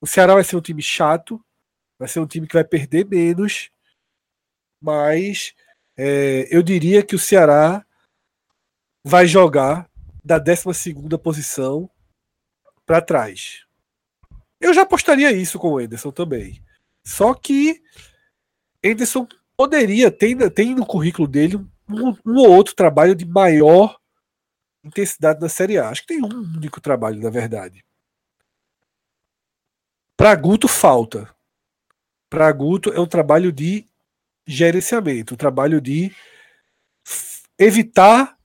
Speaker 2: O Ceará vai ser um time chato, vai ser um time que vai perder menos mas é, eu diria que o Ceará vai jogar da 12 posição para trás. Eu já apostaria isso com o Enderson também. Só que Enderson poderia, tem, tem no currículo dele um, um ou outro trabalho de maior intensidade na Série A. Acho que tem um único trabalho, na verdade. Para Guto falta. Para Guto é um trabalho de gerenciamento, o trabalho de evitar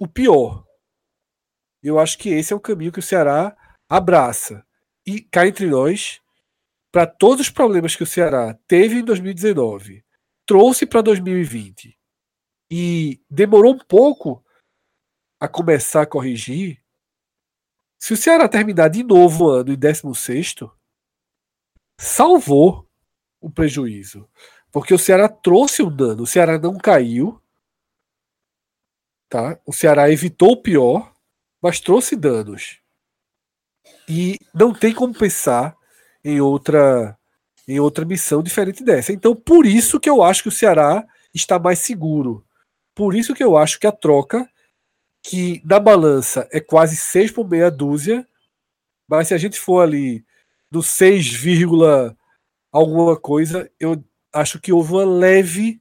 Speaker 2: o pior. Eu acho que esse é o caminho que o Ceará abraça. E cá entre nós, para todos os problemas que o Ceará teve em 2019, trouxe para 2020 e demorou um pouco a começar a corrigir. Se o Ceará terminar de novo o ano em 16, salvou o prejuízo. Porque o Ceará trouxe o dano, o Ceará não caiu. Tá? O Ceará evitou o pior, mas trouxe danos. E não tem como pensar em outra em outra missão diferente dessa. Então, por isso que eu acho que o Ceará está mais seguro. Por isso que eu acho que a troca, que na balança é quase 6 por meia dúzia, mas se a gente for ali do 6, alguma coisa, eu acho que houve uma leve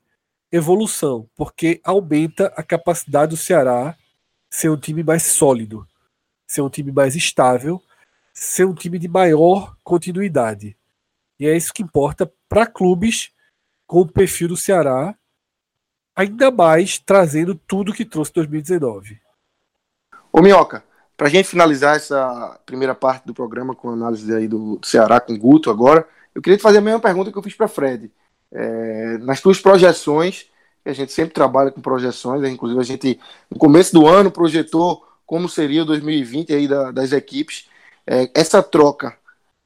Speaker 2: evolução, porque aumenta a capacidade do Ceará ser um time mais sólido, ser um time mais estável, ser um time de maior continuidade. E é isso que importa para clubes com o perfil do Ceará, ainda mais trazendo tudo que trouxe 2019.
Speaker 1: Ô Minhoca, para a gente finalizar essa primeira parte do programa com a análise aí do Ceará com o Guto agora, eu queria te fazer a mesma pergunta que eu fiz para Fred. É, nas tuas projeções, a gente sempre trabalha com projeções, né? inclusive a gente, no começo do ano, projetou como seria o 2020 aí da, das equipes. É, essa troca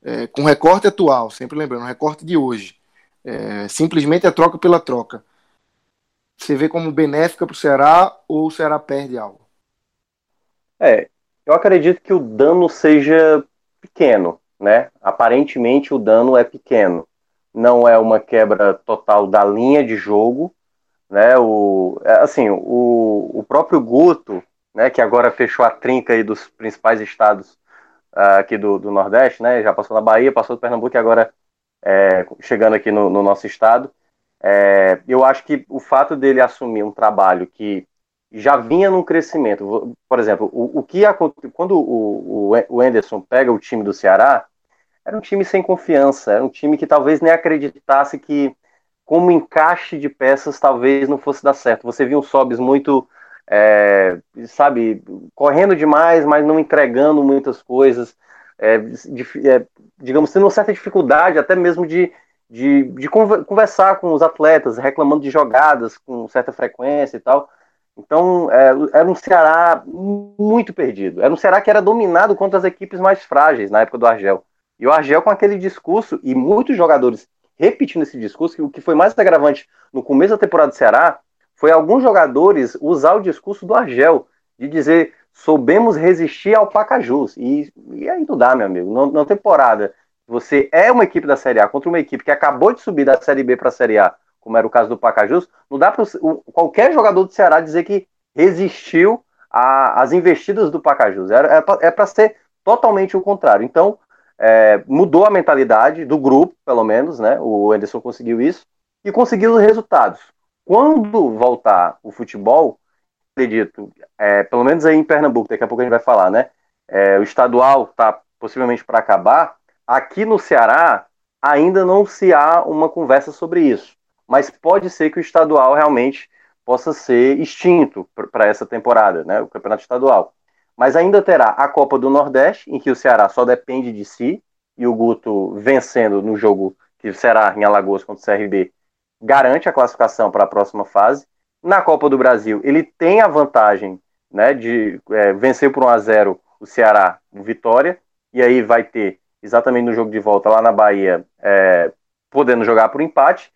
Speaker 1: é, com recorte atual, sempre lembrando, recorte de hoje, é, simplesmente a troca pela troca. Você vê como benéfica para o Ceará ou o Ceará perde algo?
Speaker 3: É, eu acredito que o dano seja pequeno, né? Aparentemente o dano é pequeno. Não é uma quebra total da linha de jogo, né? O, é, assim, o, o próprio Guto, né? Que agora fechou a trinca aí dos principais estados aqui do, do Nordeste, né? Já passou na Bahia, passou do Pernambuco e agora é, chegando aqui no, no nosso estado. É, eu acho que o fato dele assumir um trabalho que já vinha num crescimento, por exemplo, o, o que quando o, o, o Anderson pega o time do Ceará, era um time sem confiança, era um time que talvez nem acreditasse que, como encaixe de peças, talvez não fosse dar certo. Você viu um Sobis muito, é, sabe, correndo demais, mas não entregando muitas coisas, é, é, digamos, tendo uma certa dificuldade até mesmo de, de, de, conversar com os atletas, reclamando de jogadas com certa frequência e tal. Então, é, era um Ceará muito perdido. Era um Ceará que era dominado contra as equipes mais frágeis na época do Argel. E o Argel, com aquele discurso, e muitos jogadores repetindo esse discurso, que o que foi mais agravante no começo da temporada do Ceará foi alguns jogadores usar o discurso do Argel, de dizer soubemos resistir ao Pacajus. E, e aí não dá, meu amigo. Na, temporada, você é uma equipe da Série A contra uma equipe que acabou de subir da Série B para a Série A, como era o caso do Pacajus, não dá para qualquer jogador do Ceará dizer que resistiu às investidas do Pacajus. É, é para ser totalmente o contrário. Então, é, mudou a mentalidade do grupo, pelo menos, né? O Anderson conseguiu isso e conseguiu os resultados. Quando voltar o futebol, acredito, é, pelo menos aí em Pernambuco, daqui a pouco a gente vai falar, né? É, o estadual está possivelmente para acabar. Aqui no Ceará ainda não se há uma conversa sobre isso, mas pode ser que o estadual realmente possa ser extinto para essa temporada, né? O campeonato estadual. Mas ainda terá a Copa do Nordeste, em que o Ceará só depende de si, e o Guto vencendo no jogo que será em Alagoas contra o CRB, garante a classificação para a próxima fase. Na Copa do Brasil, ele tem a vantagem né, de é, vencer por 1 a 0 o Ceará Vitória, e aí vai ter, exatamente no jogo de volta lá na Bahia, é, podendo jogar por empate,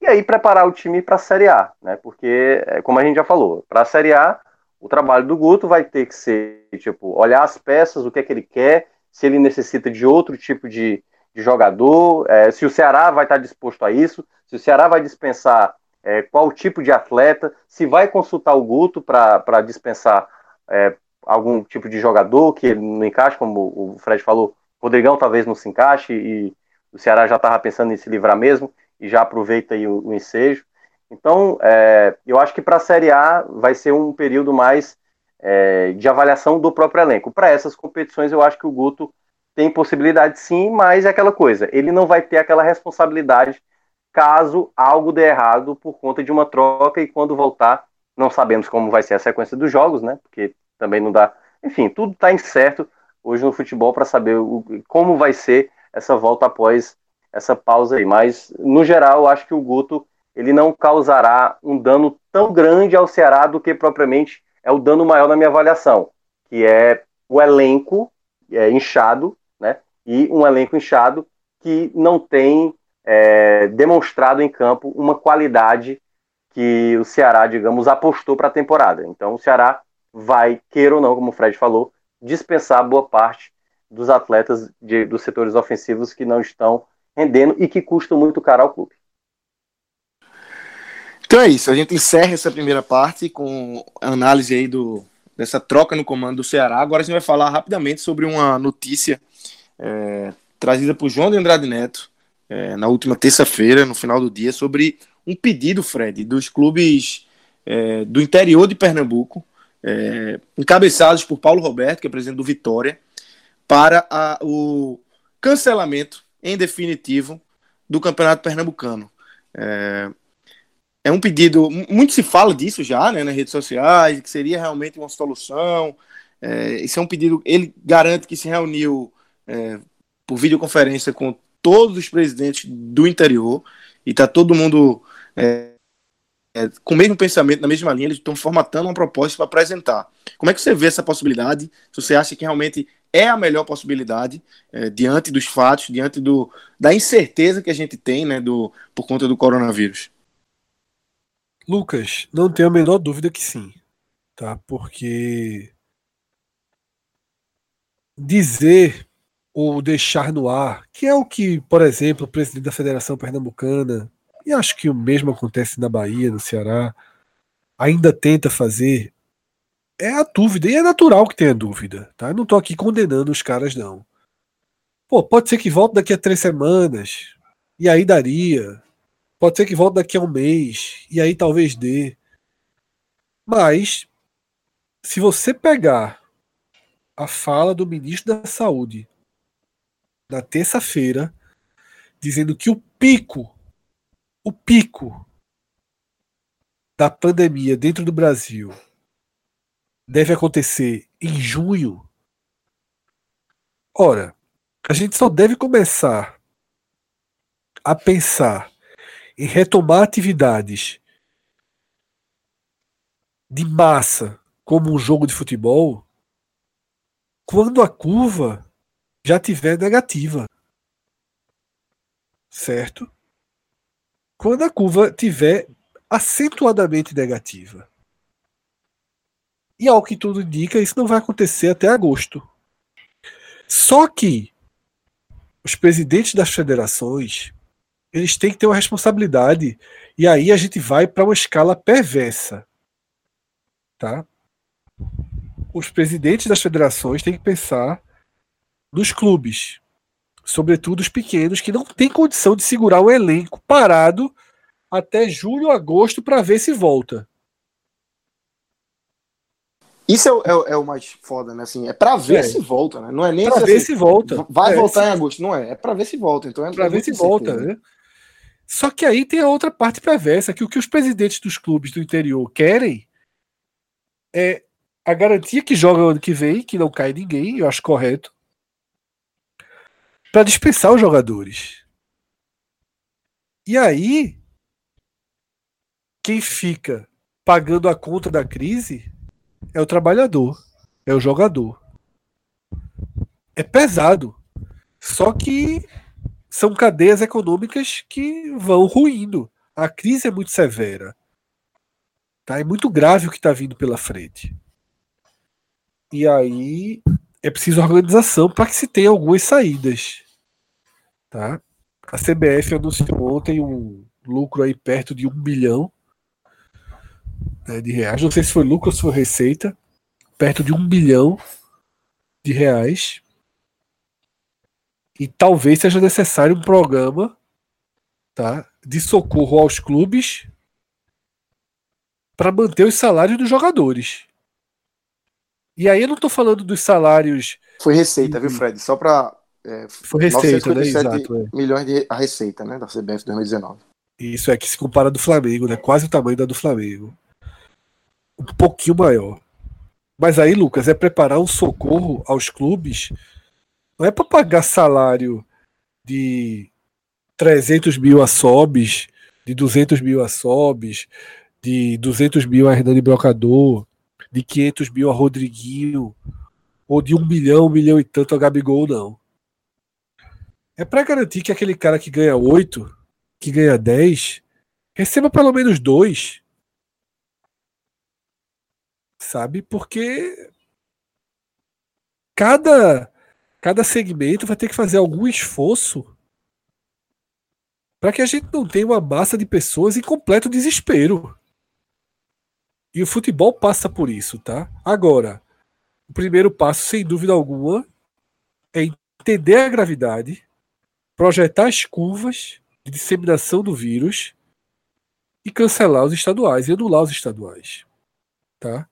Speaker 3: e aí preparar o time para a Série A, né? Porque, é, como a gente já falou, para a Série A o trabalho do Guto vai ter que ser, tipo, olhar as peças, o que é que ele quer, se ele necessita de outro tipo de, de jogador, é, se o Ceará vai estar disposto a isso, se o Ceará vai dispensar é, qual tipo de atleta, se vai consultar o Guto para dispensar é, algum tipo de jogador que não encaixe, como o Fred falou, o Rodrigão talvez não se encaixe e o Ceará já estava pensando em se livrar mesmo e já aproveita aí o, o ensejo. Então, é, eu acho que para a Série A vai ser um período mais é, de avaliação do próprio elenco. Para essas competições, eu acho que o Guto tem possibilidade sim, mas é aquela coisa, ele não vai ter aquela responsabilidade caso algo dê errado por conta de uma troca e quando voltar, não sabemos como vai ser a sequência dos jogos, né? Porque também não dá. Enfim, tudo está incerto hoje no futebol para saber o, como vai ser essa volta após essa pausa aí. Mas, no geral, eu acho que o Guto ele não causará um dano tão grande ao Ceará do que propriamente é o dano maior na minha avaliação, que é o elenco é, inchado, né? E um elenco inchado que não tem é, demonstrado em campo uma qualidade que o Ceará, digamos, apostou para a temporada. Então o Ceará vai, queira ou não, como o Fred falou, dispensar boa parte dos atletas de, dos setores ofensivos que não estão rendendo e que custam muito caro ao clube.
Speaker 1: Então é isso, a gente encerra essa primeira parte com a análise aí do, dessa troca no comando do Ceará. Agora a gente vai falar rapidamente sobre uma notícia é, trazida por João de Andrade Neto é, na última terça-feira, no final do dia, sobre um pedido, Fred, dos clubes é, do interior de Pernambuco, é, encabeçados por Paulo Roberto, que é presidente do Vitória, para a, o cancelamento em definitivo do Campeonato Pernambucano. É, é um pedido, muito se fala disso já né, nas redes sociais, que seria realmente uma solução. É, esse é um pedido, ele garante que se reuniu é, por videoconferência com todos os presidentes do interior e está todo mundo é, é, com o mesmo pensamento, na mesma linha, eles estão formatando uma proposta para apresentar. Como é que você vê essa possibilidade? Se você acha que realmente é a melhor possibilidade é, diante dos fatos, diante do, da incerteza que a gente tem né, do, por conta do coronavírus?
Speaker 2: Lucas, não tenho a menor dúvida que sim, tá? Porque dizer ou deixar no ar, que é o que, por exemplo, o presidente da Federação Pernambucana, e acho que o mesmo acontece na Bahia, no Ceará, ainda tenta fazer, é a dúvida, e é natural que tenha dúvida, tá? Eu não estou aqui condenando os caras, não. Pô, pode ser que volte daqui a três semanas, e aí daria. Pode ser que volte daqui a um mês, e aí talvez dê. Mas, se você pegar a fala do ministro da Saúde na terça-feira, dizendo que o pico, o pico da pandemia dentro do Brasil deve acontecer em junho. Ora, a gente só deve começar a pensar em retomar atividades de massa, como um jogo de futebol, quando a curva já tiver negativa. Certo? Quando a curva tiver acentuadamente negativa. E ao que tudo indica, isso não vai acontecer até agosto. Só que os presidentes das federações eles têm que ter uma responsabilidade e aí a gente vai para uma escala perversa, tá? Os presidentes das federações têm que pensar nos clubes, sobretudo os pequenos, que não têm condição de segurar o elenco parado até julho, agosto para ver se volta.
Speaker 1: Isso é o, é, é o, mais foda, né? Assim, é para ver é. se volta, né? Não é nem
Speaker 2: pra ver assim, se volta.
Speaker 1: Vai é, voltar em agosto, não é? É para ver se volta. Então é
Speaker 2: para ver se volta, né? Só que aí tem a outra parte perversa, que o que os presidentes dos clubes do interior querem é a garantia que joga ano que vem, que não cai ninguém, eu acho correto, para dispensar os jogadores. E aí, quem fica pagando a conta da crise é o trabalhador, é o jogador. É pesado. Só que são cadeias econômicas que vão ruindo. A crise é muito severa. Tá? É muito grave o que está vindo pela frente. E aí é preciso organização para que se tenha algumas saídas. Tá? A CBF anunciou ontem um lucro aí perto de um bilhão né, de reais. Não sei se foi lucro ou se foi receita. Perto de um bilhão de reais. E talvez seja necessário um programa tá, de socorro aos clubes para manter os salários dos jogadores. E aí eu não estou falando dos salários.
Speaker 1: Foi receita, viu, Fred? Só para.
Speaker 2: É, Foi receita, né? Exato,
Speaker 1: é. milhões de a receita, né? Da CBF 2019.
Speaker 2: Isso é que se compara do Flamengo, né? Quase o tamanho da do Flamengo. Um pouquinho maior. Mas aí, Lucas, é preparar um socorro aos clubes não é para pagar salário de 300 mil a Sobes, de 200 mil a Sobes, de 200 mil a Hernani Brocador, de 500 mil a Rodriguinho, ou de um milhão, um milhão e tanto a Gabigol, não. É para garantir que aquele cara que ganha 8, que ganha 10, receba pelo menos dois. Sabe? Porque cada cada segmento vai ter que fazer algum esforço para que a gente não tenha uma massa de pessoas em completo desespero. E o futebol passa por isso, tá? Agora, o primeiro passo, sem dúvida alguma, é entender a gravidade, projetar as curvas de disseminação do vírus e cancelar os estaduais e anular os estaduais. Tá?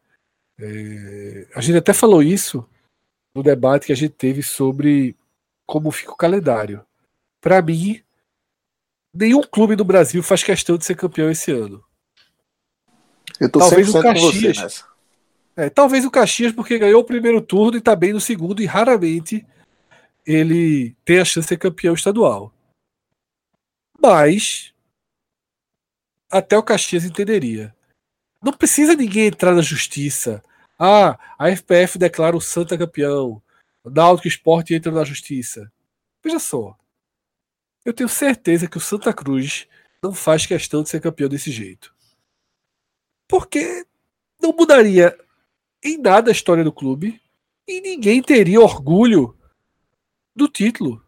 Speaker 2: É, a gente até falou isso no debate que a gente teve sobre como fica o calendário. Para mim, nenhum clube no Brasil faz questão de ser campeão esse ano.
Speaker 1: Eu tô talvez o Caxias,
Speaker 2: é, talvez o Caxias porque ganhou o primeiro turno e está bem no segundo e raramente ele tem a chance de ser campeão estadual. Mas até o Caxias entenderia. Não precisa ninguém entrar na justiça. Ah, a FPF declara o Santa campeão. O Náutico Esporte entra na justiça. Veja só. Eu tenho certeza que o Santa Cruz não faz questão de ser campeão desse jeito. Porque não mudaria em nada a história do clube e ninguém teria orgulho do título.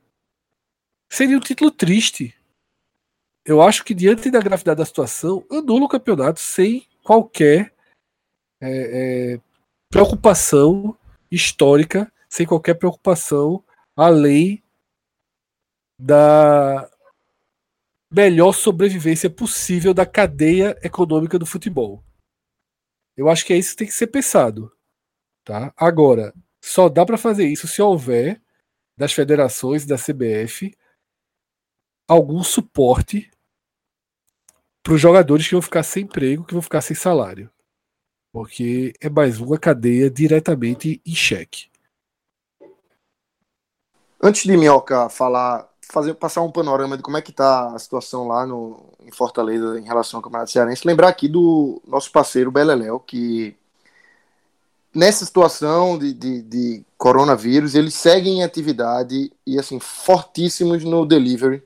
Speaker 2: Seria um título triste. Eu acho que, diante da gravidade da situação, anula o campeonato sem qualquer é, é, preocupação histórica, sem qualquer preocupação além da melhor sobrevivência possível da cadeia econômica do futebol. Eu acho que é isso que tem que ser pensado. Tá? Agora, só dá para fazer isso se houver das federações da CBF algum suporte para os jogadores que vão ficar sem emprego, que vão ficar sem salário. Porque é mais uma cadeia diretamente em xeque.
Speaker 1: Antes de Minhoca falar, fazer, passar um panorama de como é que está a situação lá no, em Fortaleza em relação ao Campeonato Cearense, lembrar aqui do nosso parceiro Beleléu, que nessa situação de, de, de, coronavírus, eles seguem em atividade e assim fortíssimos no delivery.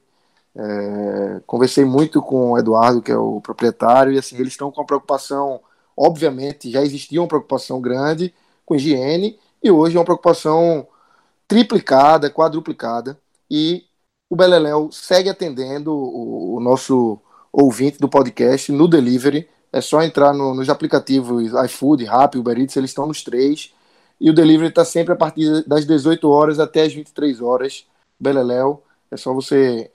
Speaker 1: É, conversei muito com o Eduardo, que é o proprietário, e assim eles estão com uma preocupação, obviamente, já existia uma preocupação grande com higiene e hoje é uma preocupação triplicada, quadruplicada e o Beleléu segue atendendo o, o nosso ouvinte do podcast no delivery é só entrar no, nos aplicativos iFood, Rappi, Uber Eats, eles estão nos três. E o delivery está sempre a partir das 18 horas até as 23 horas. Beleléu. É só você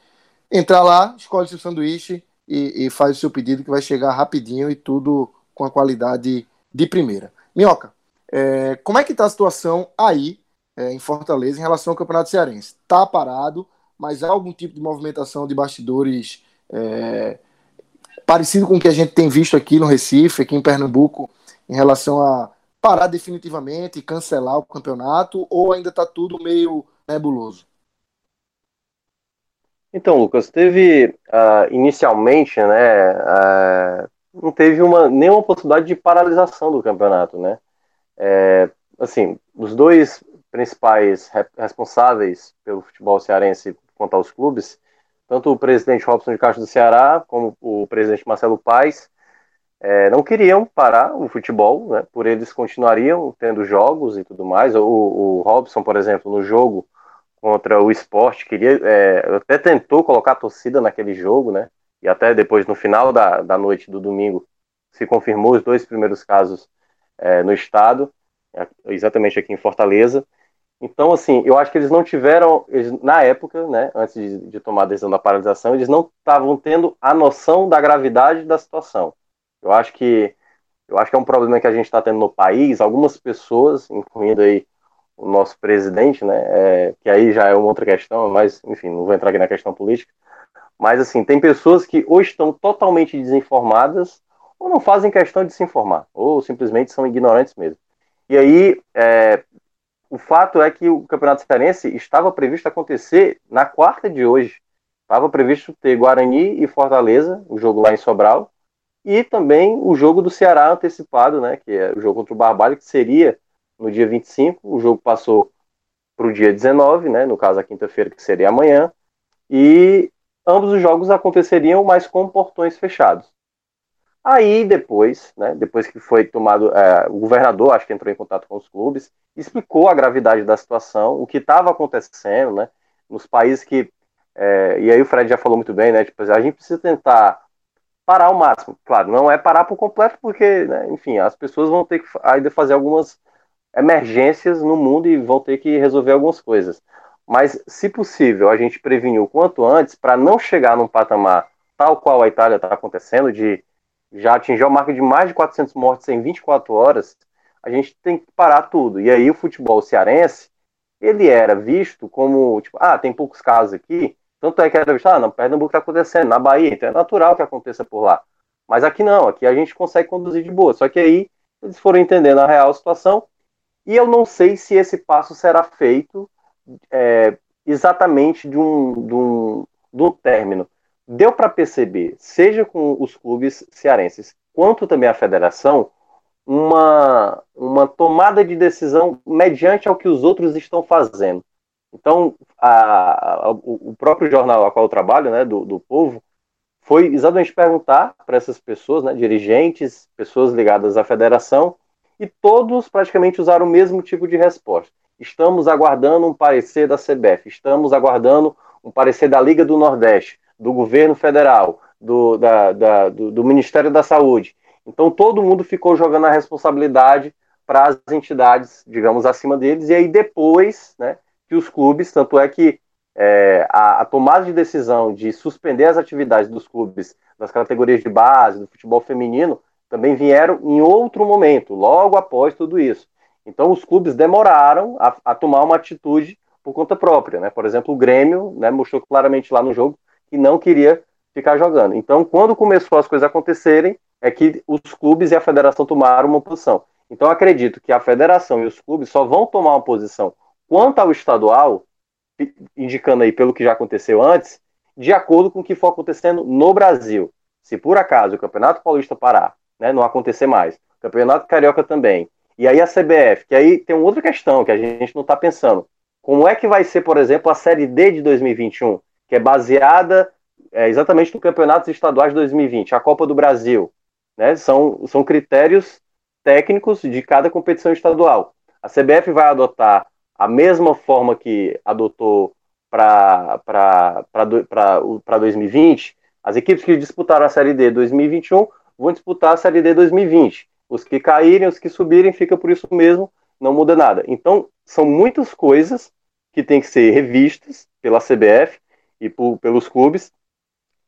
Speaker 1: entrar lá, escolhe seu sanduíche e, e, faz o seu pedido que vai chegar rapidinho e tudo com a qualidade de primeira. Minhoca, é, como é que está a situação aí é, em Fortaleza em relação ao Campeonato Cearense? Está parado, mas há algum tipo de movimentação de bastidores é, parecido com o que a gente tem visto aqui no Recife, aqui em Pernambuco, em relação a parar definitivamente e cancelar o campeonato, ou ainda está tudo meio nebuloso?
Speaker 3: Então, Lucas, teve uh, inicialmente, né, uh, não teve uma, nenhuma possibilidade de paralisação do campeonato, né? É, assim, os dois principais responsáveis pelo futebol cearense quanto aos clubes tanto o presidente Robson de Castro do Ceará como o presidente Marcelo Paes é, não queriam parar o futebol, né, por eles continuariam tendo jogos e tudo mais. O, o Robson, por exemplo, no jogo contra o esporte, queria, é, até tentou colocar a torcida naquele jogo, né, e até depois, no final da, da noite do domingo, se confirmou os dois primeiros casos é, no estado, exatamente aqui em Fortaleza. Então, assim, eu acho que eles não tiveram, eles, na época, né, antes de, de, tomar a decisão da paralisação, eles não estavam tendo a noção da gravidade da situação. Eu acho que eu acho que é um problema que a gente está tendo no país. Algumas pessoas, incluindo aí o nosso presidente, né, é, que aí já é uma outra questão, mas enfim, não vou entrar aqui na questão política. Mas assim, tem pessoas que ou estão totalmente desinformadas ou não fazem questão de se informar, ou simplesmente são ignorantes mesmo. E aí, é, o fato é que o Campeonato Cearense estava previsto acontecer na quarta de hoje. Estava previsto ter Guarani e Fortaleza, o jogo lá em Sobral, e também o jogo do Ceará antecipado, né, que é o jogo contra o Barbalho, que seria no dia 25. O jogo passou para o dia 19, né, no caso a quinta-feira, que seria amanhã, e ambos os jogos aconteceriam, mas com portões fechados. Aí depois, né, depois que foi tomado, é, o governador acho que entrou em contato com os clubes, explicou a gravidade da situação, o que estava acontecendo, né, nos países que é, e aí o Fred já falou muito bem, né? Tipo, a gente precisa tentar parar ao máximo. Claro, não é parar por completo, porque, né, enfim, as pessoas vão ter que ainda fazer algumas emergências no mundo e vão ter que resolver algumas coisas. Mas, se possível, a gente prevenir o quanto antes para não chegar num patamar tal qual a Itália está acontecendo, de já atingir a marca de mais de 400 mortes em 24 horas, a gente tem que parar tudo. E aí o futebol cearense, ele era visto como, tipo, ah, tem poucos casos aqui, tanto é que era visto, ah, não, Pernambuco está acontecendo, na Bahia, então é natural que aconteça por lá. Mas aqui não, aqui a gente consegue conduzir de boa. Só que aí eles foram entendendo a real situação e eu não sei se esse passo será feito é, exatamente de um, de, um, de um término. Deu para perceber, seja com os clubes cearenses, quanto também a federação, uma, uma tomada de decisão mediante ao que os outros estão fazendo. Então, a, a, o próprio jornal a qual eu trabalho, né, do, do Povo, foi exatamente perguntar para essas pessoas, né, dirigentes, pessoas ligadas à federação, e todos praticamente usaram o mesmo tipo de resposta. Estamos aguardando um parecer da CBF, estamos aguardando um parecer da Liga do Nordeste, do governo federal, do, da, da, do, do Ministério da Saúde. Então todo mundo ficou jogando a responsabilidade para as entidades, digamos, acima deles, e aí depois, né, que os clubes, tanto é que é, a, a, tomada de decisão de suspender as atividades dos clubes das categorias de base, do futebol feminino, também vieram em outro momento, logo após tudo isso. Então os clubes demoraram a, a tomar uma atitude por conta própria, né? Por exemplo, o Grêmio né, mostrou claramente lá no jogo que não queria ficar jogando. Então, quando começou as coisas acontecerem, é que os clubes e a federação tomaram uma posição. Então, acredito que a federação e os clubes só vão tomar uma posição quanto ao estadual, indicando aí pelo que já aconteceu antes, de acordo com o que for acontecendo no Brasil. Se por acaso o Campeonato Paulista parar, né, não acontecer mais, o Campeonato Carioca também, e aí a CBF, que aí tem outra questão que a gente não está pensando. Como é que vai ser, por exemplo, a Série D de 2021, que é baseada é, exatamente no Campeonatos Estaduais de 2020, a Copa do Brasil, né? São, são critérios técnicos de cada competição estadual. A CBF vai adotar a mesma forma que adotou para 2020. As equipes que disputaram a Série D 2021 vão disputar a Série D 2020. Os que caírem, os que subirem, fica por isso mesmo, não muda nada. Então, são muitas coisas que têm que ser revistas pela CBF e por, pelos clubes,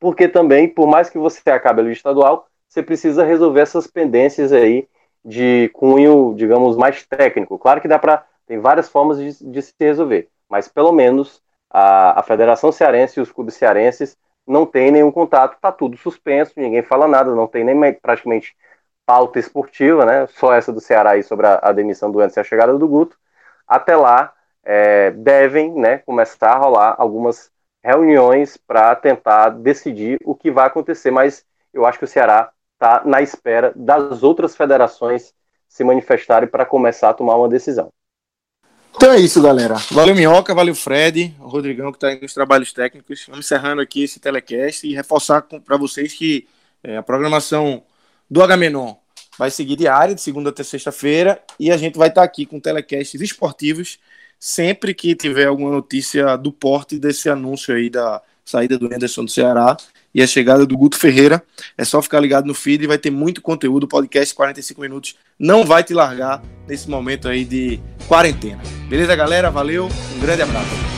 Speaker 3: porque também, por mais que você acabe ali estadual, você precisa resolver essas pendências aí de cunho, digamos, mais técnico. Claro que dá para tem várias formas de, de, se resolver, mas pelo menos a, a Federação Cearense e os clubes cearenses não têm nenhum contato, está tudo suspenso, ninguém fala nada, não tem nem praticamente pauta esportiva, né? Só essa do Ceará aí sobre a, a demissão do Anderson e a chegada do Guto. Até lá, é, devem né, começar a rolar algumas reuniões para tentar decidir o que vai acontecer, mas eu acho que o Ceará está na espera das outras federações se manifestarem para começar a tomar uma decisão.
Speaker 1: Então é isso, galera. Valeu, Minhoca, valeu, Fred, o Rodrigão, que está aí nos trabalhos técnicos. Vamos encerrando aqui esse telecast e reforçar para vocês que é, a programação do Agamenon vai seguir diária, de segunda até sexta-feira, e a gente vai estar tá aqui com telecasts esportivos sempre que tiver alguma notícia do porte desse anúncio aí da saída do Anderson do Ceará e a chegada do Guto Ferreira. É só ficar ligado no feed, vai ter muito conteúdo. Podcast 45 minutos não vai te largar nesse momento aí de quarentena. Beleza, galera? Valeu, um grande abraço.